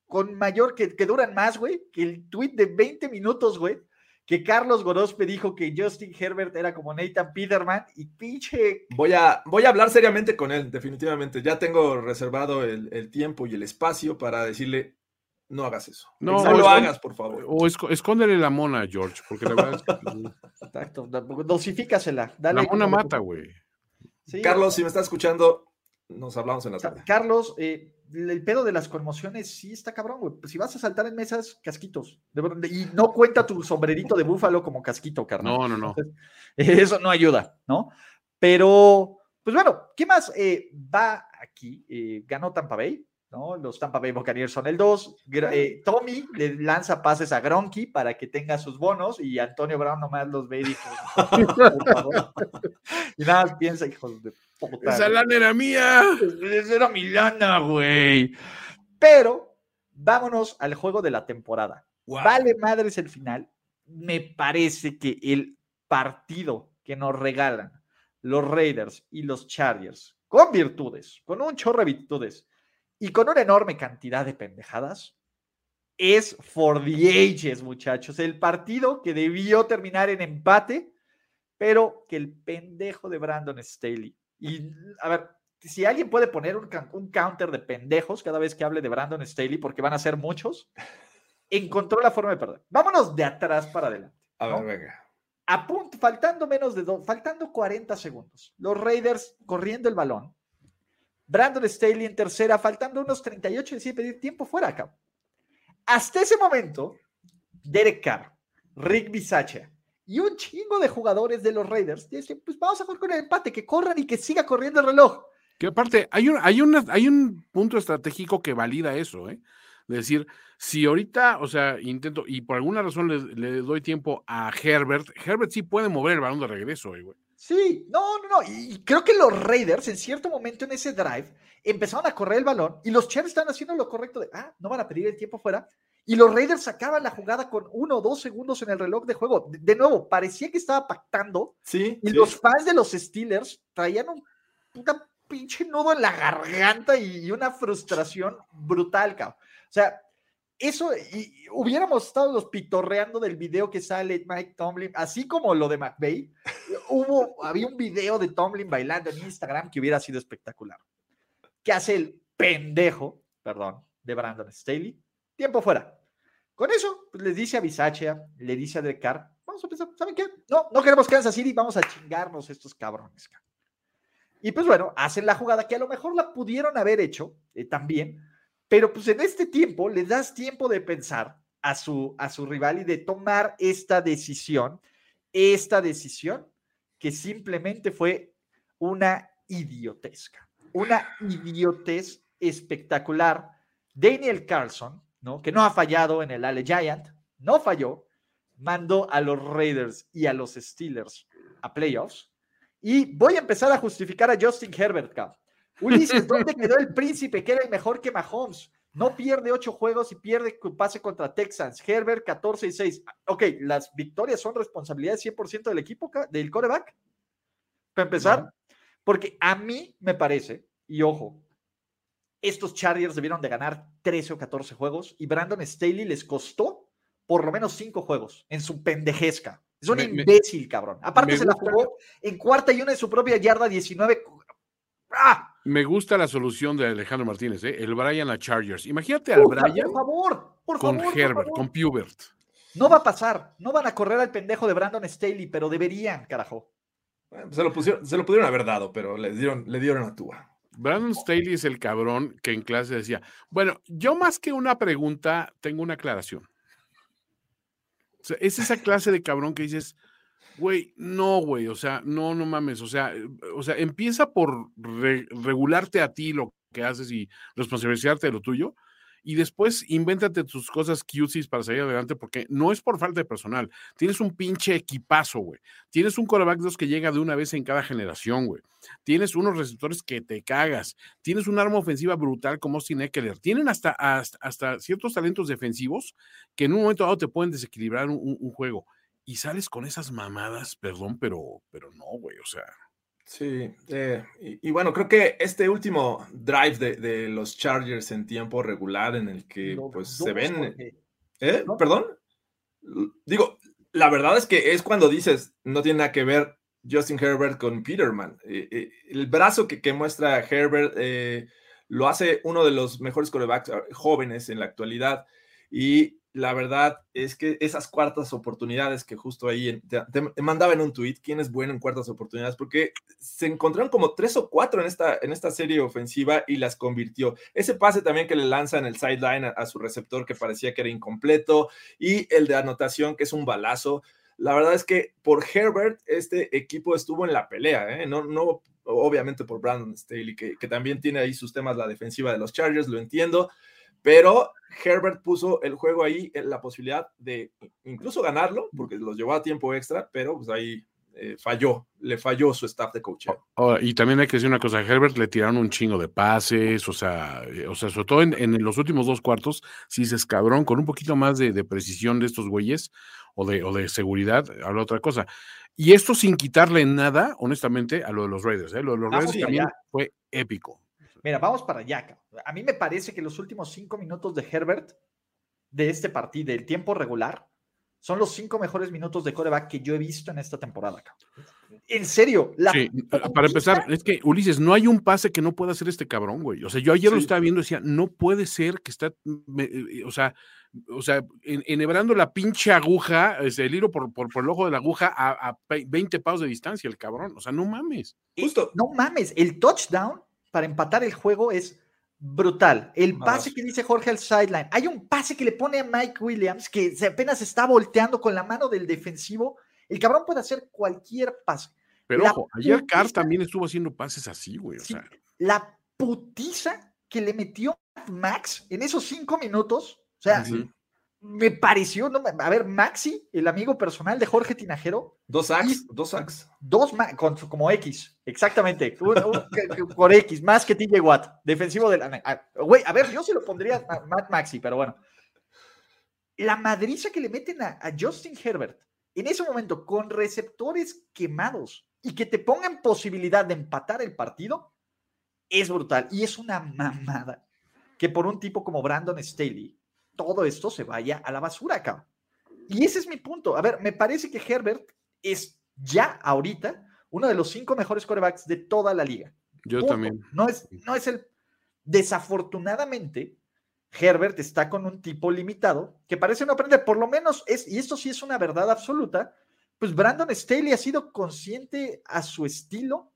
con mayor, que, que duran más, güey, que el tweet de 20 minutos, güey, que Carlos Gorospe dijo que Justin Herbert era como Nathan Peterman y pinche. Voy a, voy a hablar seriamente con él, definitivamente. Ya tengo reservado el, tiempo y el espacio para decirle. No hagas eso. No, lo hagas, por favor. O escóndele la mona, George, porque la verdad es que. Exacto, dosifícasela. la mona mata, güey. Carlos, si me estás escuchando, nos hablamos en la tarde. Carlos, eh, el pedo de las conmociones sí está cabrón, güey. Pues si vas a saltar en mesas, casquitos. y no cuenta tu sombrerito de búfalo como casquito, carnal. No, no, no. eso no ayuda, ¿no? Pero, pues bueno, ¿qué más eh, va aquí? Eh, ganó Tampa Bay, ¿no? Los Tampa Bay Buccaneers son el 2. Eh, Tommy le lanza pases a Gronky para que tenga sus bonos y Antonio Brown nomás los ve y dijo, y nada más piensa, hijos de esa lana era mía. Esa era mi lana, güey. Pero vámonos al juego de la temporada. Vale madres el final. Me parece que el partido que nos regalan los Raiders y los Chargers, con virtudes, con un chorro de virtudes y con una enorme cantidad de pendejadas, es for the ages, muchachos. El partido que debió terminar en empate, pero que el pendejo de Brandon Staley y a ver, si alguien puede poner un, counter de pendejos cada vez que hable de Brandon Staley, porque van a ser muchos, encontró la forma de perder. Vámonos de atrás para adelante. A ver, venga. A punto, faltando menos de dos, faltando 40 segundos. Los Raiders corriendo el balón. Brandon Staley en tercera, faltando unos 38, decide pedir tiempo fuera acá. Hasta ese momento, Derek Carr, Rick Bisacha y un chingo de jugadores de los Raiders dicen, pues vamos a jugar con el empate, que corran y que siga corriendo el reloj. Que aparte, hay un, hay, una, hay un punto estratégico que valida eso, ¿eh? De decir, si ahorita, o sea, intento, y por alguna razón le, doy tiempo a Herbert, Herbert sí puede mover el balón de regreso, eh, güey. Sí, no, no, no. Y creo que los Raiders, en cierto momento en ese drive, empezaron a correr el balón y los Chiefs están haciendo lo correcto de, ah, no van a pedir el tiempo fuera, y los Raiders sacaban la jugada con uno o dos segundos en el reloj de juego. De, nuevo, parecía que estaba pactando. Sí. Y los fans de los Steelers traían un pinche nudo en la garganta y, una frustración brutal, cabrón. O sea, eso, y, hubiéramos estado los pitorreando del video que sale Mike Tomlin, así como lo de McVeigh. Hubo, había un video de Tomlin bailando en Instagram que hubiera sido espectacular. ¿Qué hace el pendejo, perdón, de Brandon Staley? tiempo fuera. Con eso, pues, les dice a Bisaccia, le dice a Decar, vamos a pensar, ¿saben qué? No, no queremos Kansas City, vamos a chingarnos estos cabrones. Y pues bueno, hacen la jugada que a lo mejor la pudieron haber hecho eh, también, pero pues en este tiempo le das tiempo de pensar a su, a su rival y de tomar esta decisión, esta decisión que simplemente fue una idiotesca, una idiotez espectacular. Daniel Carlson que no ha fallado en el Ale Giant, no falló, mandó a los Raiders y a los Steelers a playoffs. Y voy a empezar a justificar a Justin Herbert, Ulises, ¿dónde quedó el príncipe que era el mejor que Mahomes? No pierde ocho juegos y pierde pase contra Texans. Herbert 14 y 6. Ok, las victorias son responsabilidad 100% del equipo, del coreback. Para empezar, porque a mí me parece, y ojo, estos Chargers debieron de ganar 13 o 14 juegos y Brandon Staley les costó por lo menos 5 juegos en su pendejezca. Es un imbécil, cabrón. Aparte se la jugó en cuarta y una de su propia yarda 19. ¡Ah! Me gusta la solución de Alejandro Martínez, ¿eh? el Brian a Chargers. Imagínate al Brian. Por favor, por con favor. Herbert, con Pubert. No va a pasar. No van a correr al pendejo de Brandon Staley, pero deberían, carajo. Se, lo pusieron, se lo pudieron haber dado, pero le dieron, le dieron a Tua. Brandon Staley es el cabrón que en clase decía, bueno, yo más que una pregunta, tengo una aclaración. es esa clase de cabrón que dices, güey, no, güey, o sea, no, no mames, o sea, o sea, empieza por regularte a ti lo que haces y responsabilizarte de lo tuyo, y después invéntate tus cosas cuties para salir adelante, porque no es por falta de personal. Tienes un pinche equipazo, güey. Tienes un coreback dos que llega de una vez en cada generación, güey. Tienes unos receptores que te cagas. Tienes un arma ofensiva brutal como Austin Eckler. Tienen hasta, hasta, ciertos talentos defensivos que en un momento dado te pueden desequilibrar un, un juego. Y sales con esas mamadas, perdón, pero, pero no, güey, o sea. Sí, eh, y, bueno, creo que este último drive de, los Chargers en tiempo regular en el que pues se ven... ¿Eh? ¿Perdón? Digo, la verdad es que es cuando dices, no tiene nada que ver Justin Herbert con Peterman. Eh, el brazo que, que muestra Herbert lo hace uno de los mejores corebacks ah, jóvenes en la actualidad y la verdad es que esas cuartas oportunidades que justo ahí te, mandaba en un tweet, ¿quién es bueno en cuartas oportunidades? Porque se encontraron como tres o cuatro en esta, en esta serie ofensiva y las convirtió. Ese pase también que le lanza en el sideline a, su receptor que parecía que era incompleto y el de anotación que es un balazo. La verdad es que por Herbert este equipo estuvo en la pelea, ¿eh? no, no obviamente por Brandon Staley, que, que también tiene ahí sus temas la defensiva de los Chargers, lo entiendo, pero Herbert puso el juego ahí en la posibilidad de incluso ganarlo, porque los llevó a tiempo extra, pero pues ahí eh, falló, le falló su staff de coaching. y también hay que decir una cosa, a Herbert le tiraron un chingo de pases, o sea, eh, o sea sobre todo en, los últimos dos cuartos, si se escabrón con un poquito más de, precisión de estos güeyes o de, o de seguridad, habla otra cosa. Y esto sin quitarle nada, honestamente, a lo de los Raiders. ¿eh? Lo de los Raiders también fue épico. Mira, vamos para allá. A mí me parece que los últimos cinco minutos de Herbert de este partido, del tiempo regular, son los cinco mejores minutos de coreback que yo he visto en esta temporada. En serio. sí, para empezar, es que Ulises, no hay un pase que no pueda hacer este cabrón, güey. O sea, yo ayer lo estaba viendo y decía, no puede ser que está, eh, o sea, o sea, enhebrando la pinche aguja, el hilo por, por, el ojo de la aguja a, a 20 pasos de distancia, el cabrón. O sea, no mames. Justo. No mames, el touchdown para empatar el juego es brutal. El pase que dice Jorge al sideline. Hay un pase que le pone a Mike Williams que se apenas está volteando con la mano del defensivo. El cabrón puede hacer cualquier pase. Pero ojo, ayer Carr también estuvo haciendo pases así, güey. La putiza que le metió Max en esos cinco minutos. O sea, me pareció, no, a ver, Maxi, el amigo personal de Jorge Tinajero. Dos sacks, dos sacks. Dos, con, como X, exactamente. por X, más que TJ Watt, defensivo de la. Güey, a ver, yo se lo pondría a Matt Maxi, pero bueno. La madriza que le meten a, Justin Herbert en ese momento con receptores quemados y que te pongan posibilidad de empatar el partido es brutal. Y es una mamada que por un tipo como Brandon Staley todo esto se vaya a la basura, acá. Y ese es mi punto. A ver, me parece que Herbert es ya ahorita uno de los cinco mejores corebacks de toda la liga. Yo también. No es, no es el. Desafortunadamente, Herbert está con un tipo limitado que parece no aprender. Por lo menos es, y esto sí es una verdad absoluta, pues Brandon Staley ha sido consciente a su estilo,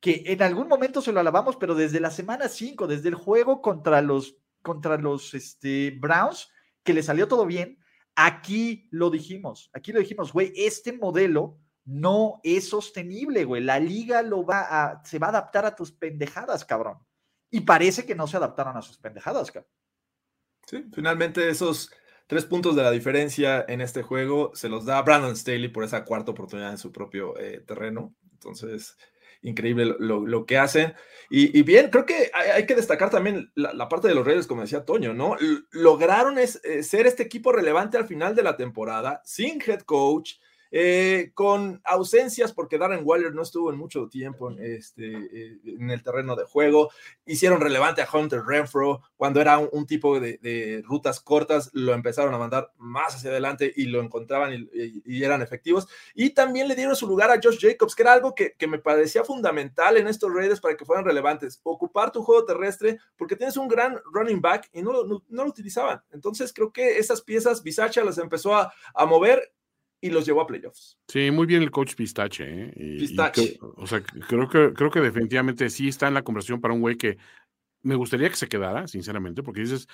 que en algún momento se lo alabamos, pero desde la semana 5, desde el juego contra los contra los este, Browns, que le salió todo bien. Aquí lo dijimos, aquí lo dijimos, güey, este modelo no es sostenible, güey. La liga lo va se va a adaptar a tus pendejadas, cabrón. Y parece que no se adaptaron a sus pendejadas, cabrón. Sí, finalmente esos Tres puntos de la diferencia en este juego se los da Brandon Staley por esa cuarta oportunidad en su propio eh, terreno. Entonces, increíble lo, que hacen. Y, bien, creo que hay, que destacar también la, parte de los Raiders, como decía Toño, ¿no? lograron es, eh, ser este equipo relevante al final de la temporada, sin head coach, eh, con ausencias porque Darren Waller no estuvo en mucho tiempo en, este, eh, en el terreno de juego. Hicieron relevante a Hunter Renfro cuando era un, tipo de, rutas cortas, lo empezaron a mandar más hacia adelante y lo encontraban y, eran efectivos. Y también le dieron su lugar a Josh Jacobs, que era algo que, me parecía fundamental en estos Raiders para que fueran relevantes. Ocupar tu juego terrestre porque tienes un gran running back y no, no, lo utilizaban. Entonces creo que esas piezas Bisacha las empezó a, a mover y los llevó a playoffs. Sí, muy bien el coach Pistache. ¿eh? Pistache. o sea, creo que, creo que definitivamente sí está en la conversación para un güey que me gustaría que se quedara, sinceramente, porque dices,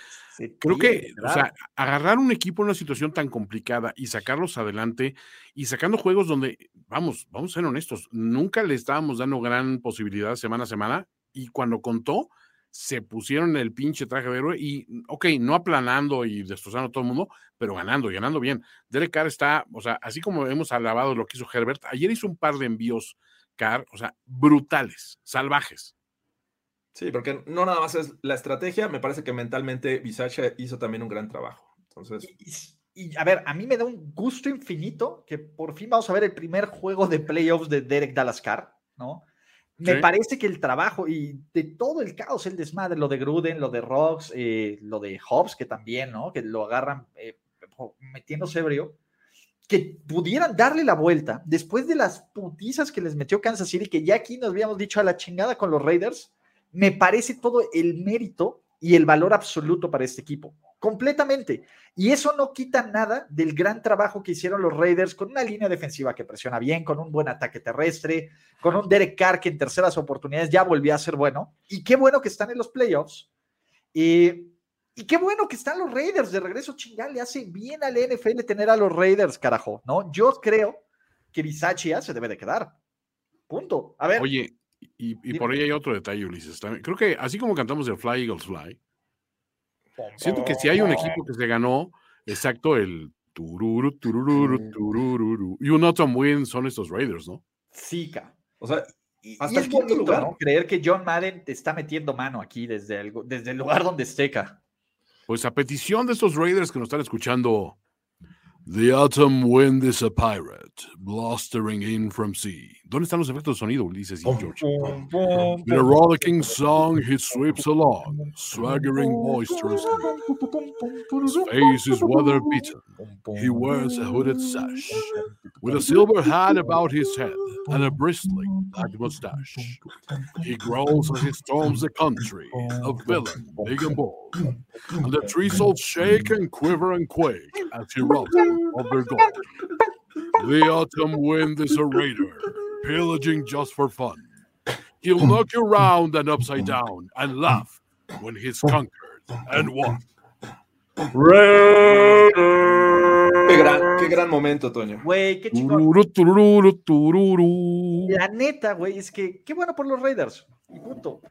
creo que, o sea, agarrar un equipo en una situación tan complicada y sacarlos adelante y sacando juegos donde, vamos, vamos a ser honestos, nunca le estábamos dando gran posibilidad semana a semana y cuando contó, se pusieron el pinche traje de héroe y, ok, no aplanando y destrozando a todo el mundo, pero ganando y ganando bien. Derek Carr está, o sea, así como hemos alabado lo que hizo Herbert, ayer hizo un par de envíos Carr, o sea, brutales, salvajes. Sí, porque no nada más es la estrategia, me parece que mentalmente Bisacha hizo también un gran trabajo. Entonces. Y, a ver, a mí me da un gusto infinito que por fin vamos a ver el primer juego de playoffs de Derek Dallas Carr, ¿no? Me parece que el trabajo y de todo el caos, el desmadre, lo de Gruden, lo de Rocks, eh, lo de Hobbs, que también, ¿no? Que lo agarran eh, metiéndose ebrio, que pudieran darle la vuelta después de las putizas que les metió Kansas City, que ya aquí nos habíamos dicho a la chingada con los Raiders, me parece todo el mérito y el valor absoluto para este equipo completamente. Y eso no quita nada del gran trabajo que hicieron los Raiders con una línea defensiva que presiona bien, con un buen ataque terrestre, con un Derek Carr que en terceras oportunidades ya volvió a ser bueno. Y qué bueno que están en los playoffs. y qué bueno que están los Raiders de regreso, chingada, le hace bien al NFL tener a los Raiders, carajo, ¿no? Yo creo que Bisachi se debe de quedar. Punto. A ver. Oye, y, por ahí hay otro detalle, Ulises. Creo que así como cantamos el Fly Eagles Fly, Siento que si hay un equipo que se ganó, exacto, el tururu, tururu, tururu, y un otro muy son estos Raiders, ¿no? Sí, O sea, hasta el quinto lugar. ¿no? Creer que John Madden te está metiendo mano aquí desde el, desde el lugar donde esteca. Pues a petición de estos Raiders que nos están escuchando, The autumn wind is a pirate, blustering in from sea. ¿Dónde están los efectos de sonido, Ulises y George? With a rollicking song, he sweeps along, swaggering boisterously. His face is weather beaten. He wears a hooded sash, with a silver hat about his head and a bristling black mustache. He growls as he storms the country, a villain, big and bold. And the trees all shake and quiver and quake as he robs of their gold. The autumn wind is a raider, pillaging just for fun. He'll knock you round and upside down and laugh when he's conquered and won. Qué gran, qué gran momento, Toño. Güey, qué chingón. La neta, güey, es que qué bueno por los Raiders. Y punto.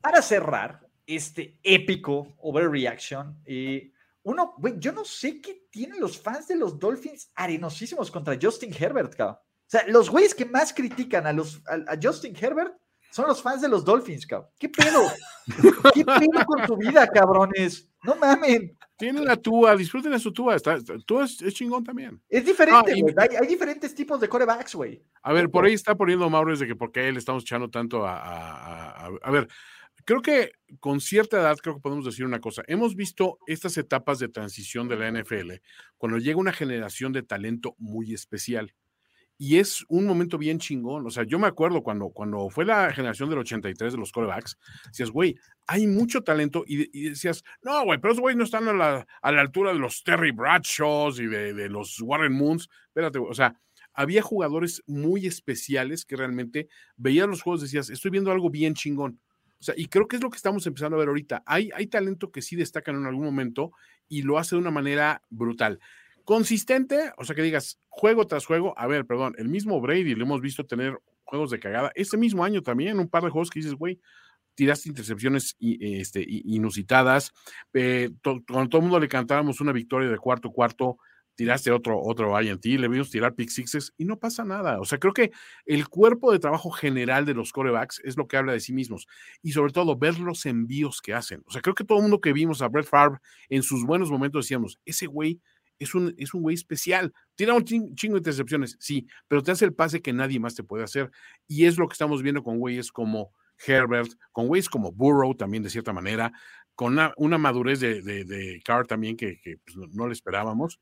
Para cerrar este épico overreaction, eh, uno, güey, yo no sé qué tienen los fans de los Dolphins arenosísimos contra Justin Herbert, cabrón. O sea, los güeyes que más critican a, los, a, Justin Herbert son los fans de los Dolphins, cabrón. ¿Qué pedo? ¿Qué pedo con tu vida, cabrones? No mamen. Tienen la Tua, disfruten de su Tua. Está, Tua es, chingón también. Es diferente, güey. hay, diferentes tipos de corebacks, güey. A ver, por ahí está poniendo Mauro de que por qué le estamos echando tanto a, a, a, a ver, creo que con cierta edad, creo que podemos decir una cosa. Hemos visto estas etapas de transición de la NFL cuando llega una generación de talento muy especial. Y es un momento bien chingón. O sea, yo me acuerdo cuando, cuando fue la generación del 83 de los corebacks, decías, güey, hay mucho talento. Y, decías, no, güey, pero esos güeyes no están a la, a la, altura de los Terry Bradshaws y de, de los Warren Moons. Espérate, o sea, había jugadores muy especiales que realmente veían los juegos y decías, estoy viendo algo bien chingón. O sea, y creo que es lo que estamos empezando a ver ahorita. Hay, hay talento que sí destacan en algún momento y lo hace de una manera brutal. Consistente, o sea, que digas juego tras juego. A ver, perdón, el mismo Brady lo hemos visto tener juegos de cagada. Este mismo año también, un par de juegos que dices, güey, tiraste intercepciones este, inusitadas, eh, cuando todo el mundo le cantábamos una victoria de cuarto cuarto, tiraste otro, otro INT, le vimos tirar pick sixes y no pasa nada. O sea, creo que el cuerpo de trabajo general de los corebacks es lo que habla de sí mismos y sobre todo ver los envíos que hacen. O sea, creo que todo el mundo que vimos a Brett Favre en sus buenos momentos decíamos, ese güey es un, es un güey especial. Tira un chingo de intercepciones, sí, pero te hace el pase que nadie más te puede hacer. Y es lo que estamos viendo con güeyes como Herbert, con güeyes como Burrow también de cierta manera, con una, madurez de, de, Carr también que, pues, no le esperábamos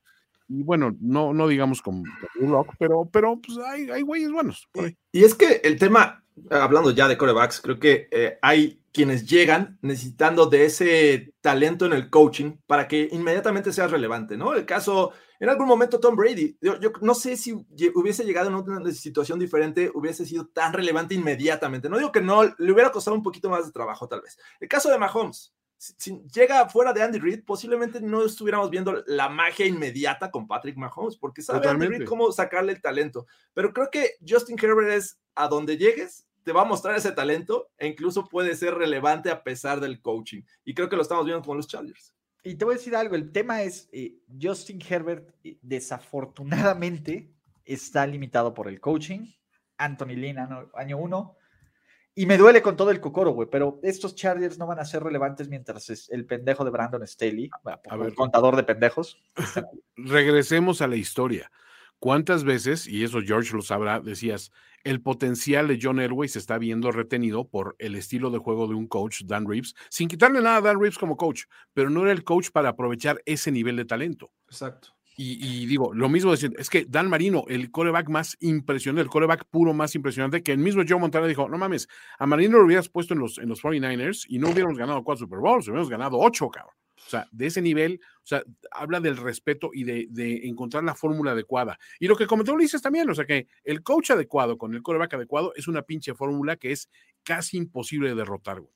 y bueno, no, no digamos como Rock, pero, pero pues hay, hay güeyes buenos. Y es que el tema, hablando ya de corebacks, creo que eh, hay quienes llegan necesitando de ese talento en el coaching para que inmediatamente sea relevante, ¿no? El caso, en algún momento Tom Brady, yo, yo no sé si hubiese llegado en una situación diferente, hubiese sido tan relevante inmediatamente. No digo que no, le hubiera costado un poquito más de trabajo tal vez. El caso de Mahomes, si llega fuera de Andy Reid, posiblemente no estuviéramos viendo la magia inmediata con Patrick Mahomes, porque sabe Andy Reid cómo sacarle el talento. Pero creo que Justin Herbert es a donde llegues, te va a mostrar ese talento e incluso puede ser relevante a pesar del coaching. Y creo que lo estamos viendo con los Chargers. Y te voy a decir algo, el tema es, eh, Justin Herbert eh, desafortunadamente está limitado por el coaching. Anthony Lynn, año uno, y me duele con todo el cocoro, güey, pero estos Chargers no van a ser relevantes mientras el pendejo de Brandon Staley, el contador de pendejos. Regresemos a la historia. ¿Cuántas veces, y eso George lo sabrá, decías, el potencial de John Elway se está viendo retenido por el estilo de juego de un coach, Dan Reeves, sin quitarle nada a Dan Reeves como coach, pero no era el coach para aprovechar ese nivel de talento. Exacto. Y, digo, lo mismo decir, es que Dan Marino, el coreback más impresionante, el coreback puro más impresionante, que el mismo Joe Montana dijo, no mames, a Marino lo hubieras puesto en los, en los 49ers y no hubiéramos ganado cuatro Super Bowls, hubiéramos ganado ocho, cabrón. O sea, de ese nivel, o sea, habla del respeto y de, de encontrar la fórmula adecuada. Y lo que comentó Ulises también, o sea, que el coach adecuado con el coreback adecuado es una pinche fórmula que es casi imposible de derrotar, güey.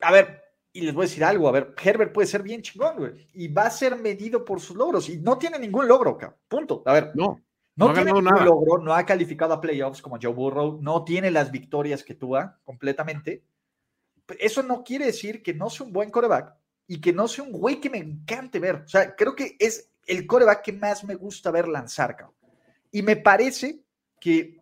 A ver, y les voy a decir algo, a ver, Herbert puede ser bien chingón, güey, y va a ser medido por sus logros, y no tiene ningún logro, cabrón. punto. A ver, no, no, tiene ningún logro, no ha calificado a playoffs como Joe Burrow, no tiene las victorias que tú completamente. Eso no quiere decir que no sea un buen coreback y que no sea un güey que me encante ver. O sea, creo que es el coreback que más me gusta ver lanzar, cabrón. Y me parece que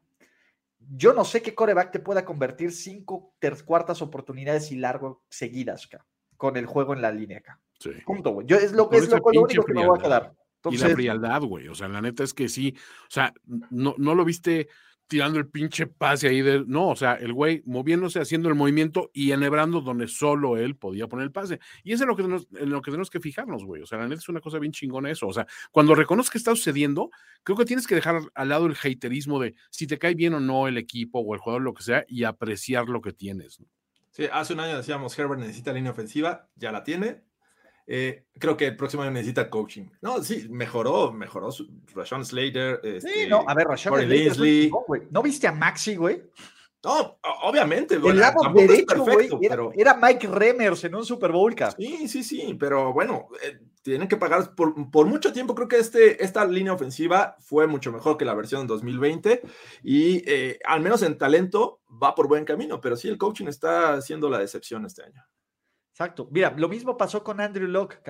yo no sé qué coreback te pueda convertir cinco cuartas oportunidades y largo seguidas acá, con el juego en la línea acá. Sí. Punto, güey. Yo es lo, es lo, único que me voy a quedar. y la frialdad, güey. O sea, la neta es que sí. O sea, no, no lo viste tirando el pinche pase ahí de. No, o sea, el güey moviéndose, haciendo el movimiento y enhebrando donde solo él podía poner el pase. Y eso es lo que tenemos, en lo que tenemos que fijarnos, güey. O sea, la neta es una cosa bien chingona eso. O sea, cuando reconoces que está sucediendo, creo que tienes que dejar al lado el haterismo de si te cae bien o no el equipo o el jugador, lo que sea, y apreciar lo que tienes. Sí, hace un año decíamos Herbert necesita línea ofensiva, ya la tiene, eh, creo que el próximo año necesita coaching. No, sí, mejoró, mejoró. Rashawn Slater. Este, sí, no, a ver, Rashawn Slater. No, viste a Maxi, güey? No, obviamente. El lado derecho, güey, era, pero... era, Mike Remers en un Super Bowl, Sí, sí, sí, pero bueno, eh, tienen que pagar por, por, mucho tiempo. Creo que este, esta línea ofensiva fue mucho mejor que la versión en 2020 y eh, al menos en talento va por buen camino, pero sí, el coaching está siendo la decepción este año. Exacto. Mira, lo mismo pasó con Andrew Locke,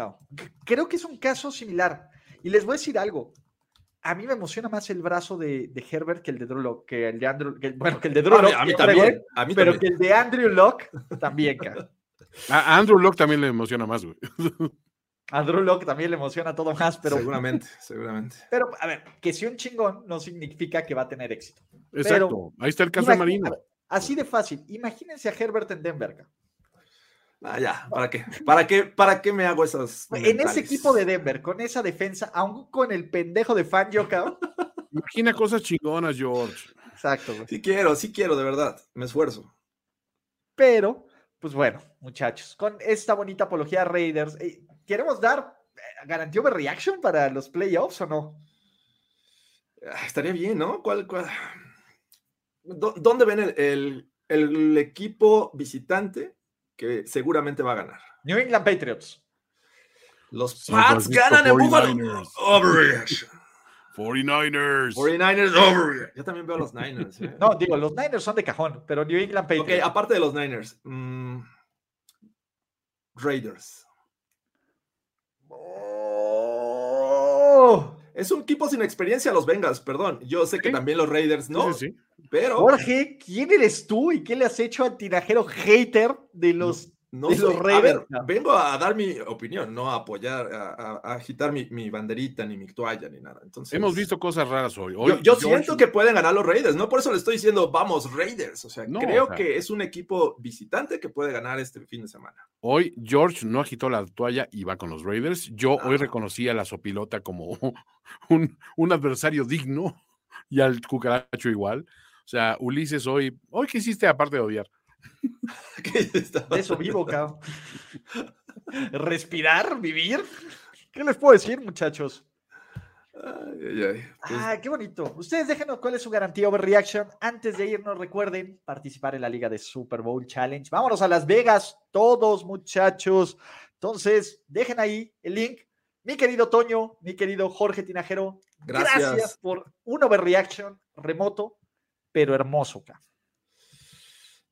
Creo que es un caso similar. Y les voy a decir algo. A mí me emociona más el brazo de, Herbert que el de Drew Locke, que el de Andrew, bueno, que el de Drew Locke. A mí, también, a mí pero que el de Andrew Locke también, cara. A Andrew Locke también le emociona más, güey. A Drew Locke también le emociona todo más, pero. Seguramente, seguramente. Pero, a ver, que si un chingón no significa que va a tener éxito. Exacto. Ahí está el caso de Marino. Así de fácil. Imagínense a Herbert en Denver. Ah, ya, ¿para qué? ¿Para qué, para qué me hago esas? En ese equipo de Denver, con esa defensa, aún con el pendejo de Fangio, cabrón. Imagina cosas chingonas, George. Exacto. Sí quiero, sí quiero, de verdad. Me esfuerzo. Pero, pues bueno, muchachos, con esta bonita apología a Raiders, eh, ¿queremos dar eh, garantía de reaction para los playoffs o no? Ah, estaría bien, ¿no? ¿Cuál, cuál? ¿Dónde ven el, el equipo visitante que seguramente va a ganar. New England Patriots. Los Pats ganan en Buffalo. 49ers. 49ers. Yo también veo los Niners. ¿eh? No, digo, los Niners son de cajón, pero New England Patriots. Ok, aparte de los Niners. Mm, Raiders. Oh. Es un equipo sin experiencia los Bengals, perdón. Yo sé que también los Raiders no, Sí, sí, sí. pero Jorge, ¿quién eres tú y qué le has hecho al tinajero hater de los no de los a Raiders, ver, vengo a dar mi opinión, no a apoyar, a, agitar mi, mi banderita, ni mi toalla, ni nada. Entonces, Hemos visto cosas raras hoy. Hoy Yo, yo siento que pueden ganar los Raiders, no por eso le estoy diciendo vamos Raiders. O sea, No, creo o sea. que es un equipo visitante que puede ganar este fin de semana. Hoy George no agitó la toalla y va con los Raiders. Yo hoy Ajá. reconocí a la sopilota como un, un adversario digno y al cucaracho igual. O sea, Ulises hoy, hoy qué hiciste aparte de odiar. ¿Qué está De eso vivo, cabrón. Respirar, vivir. ¿Qué les puedo decir, muchachos? Ay, ay, ay. Pues, Ah, qué bonito. Ustedes déjenos cuál es su garantía Overreaction. Antes de irnos, recuerden participar en la liga de Super Bowl Challenge. Vámonos a Las Vegas, todos, muchachos. Entonces, dejen ahí el link. Mi querido Toño, mi querido Jorge Tinajero, gracias, Gracias. por un Overreaction remoto, pero hermoso. cabrón.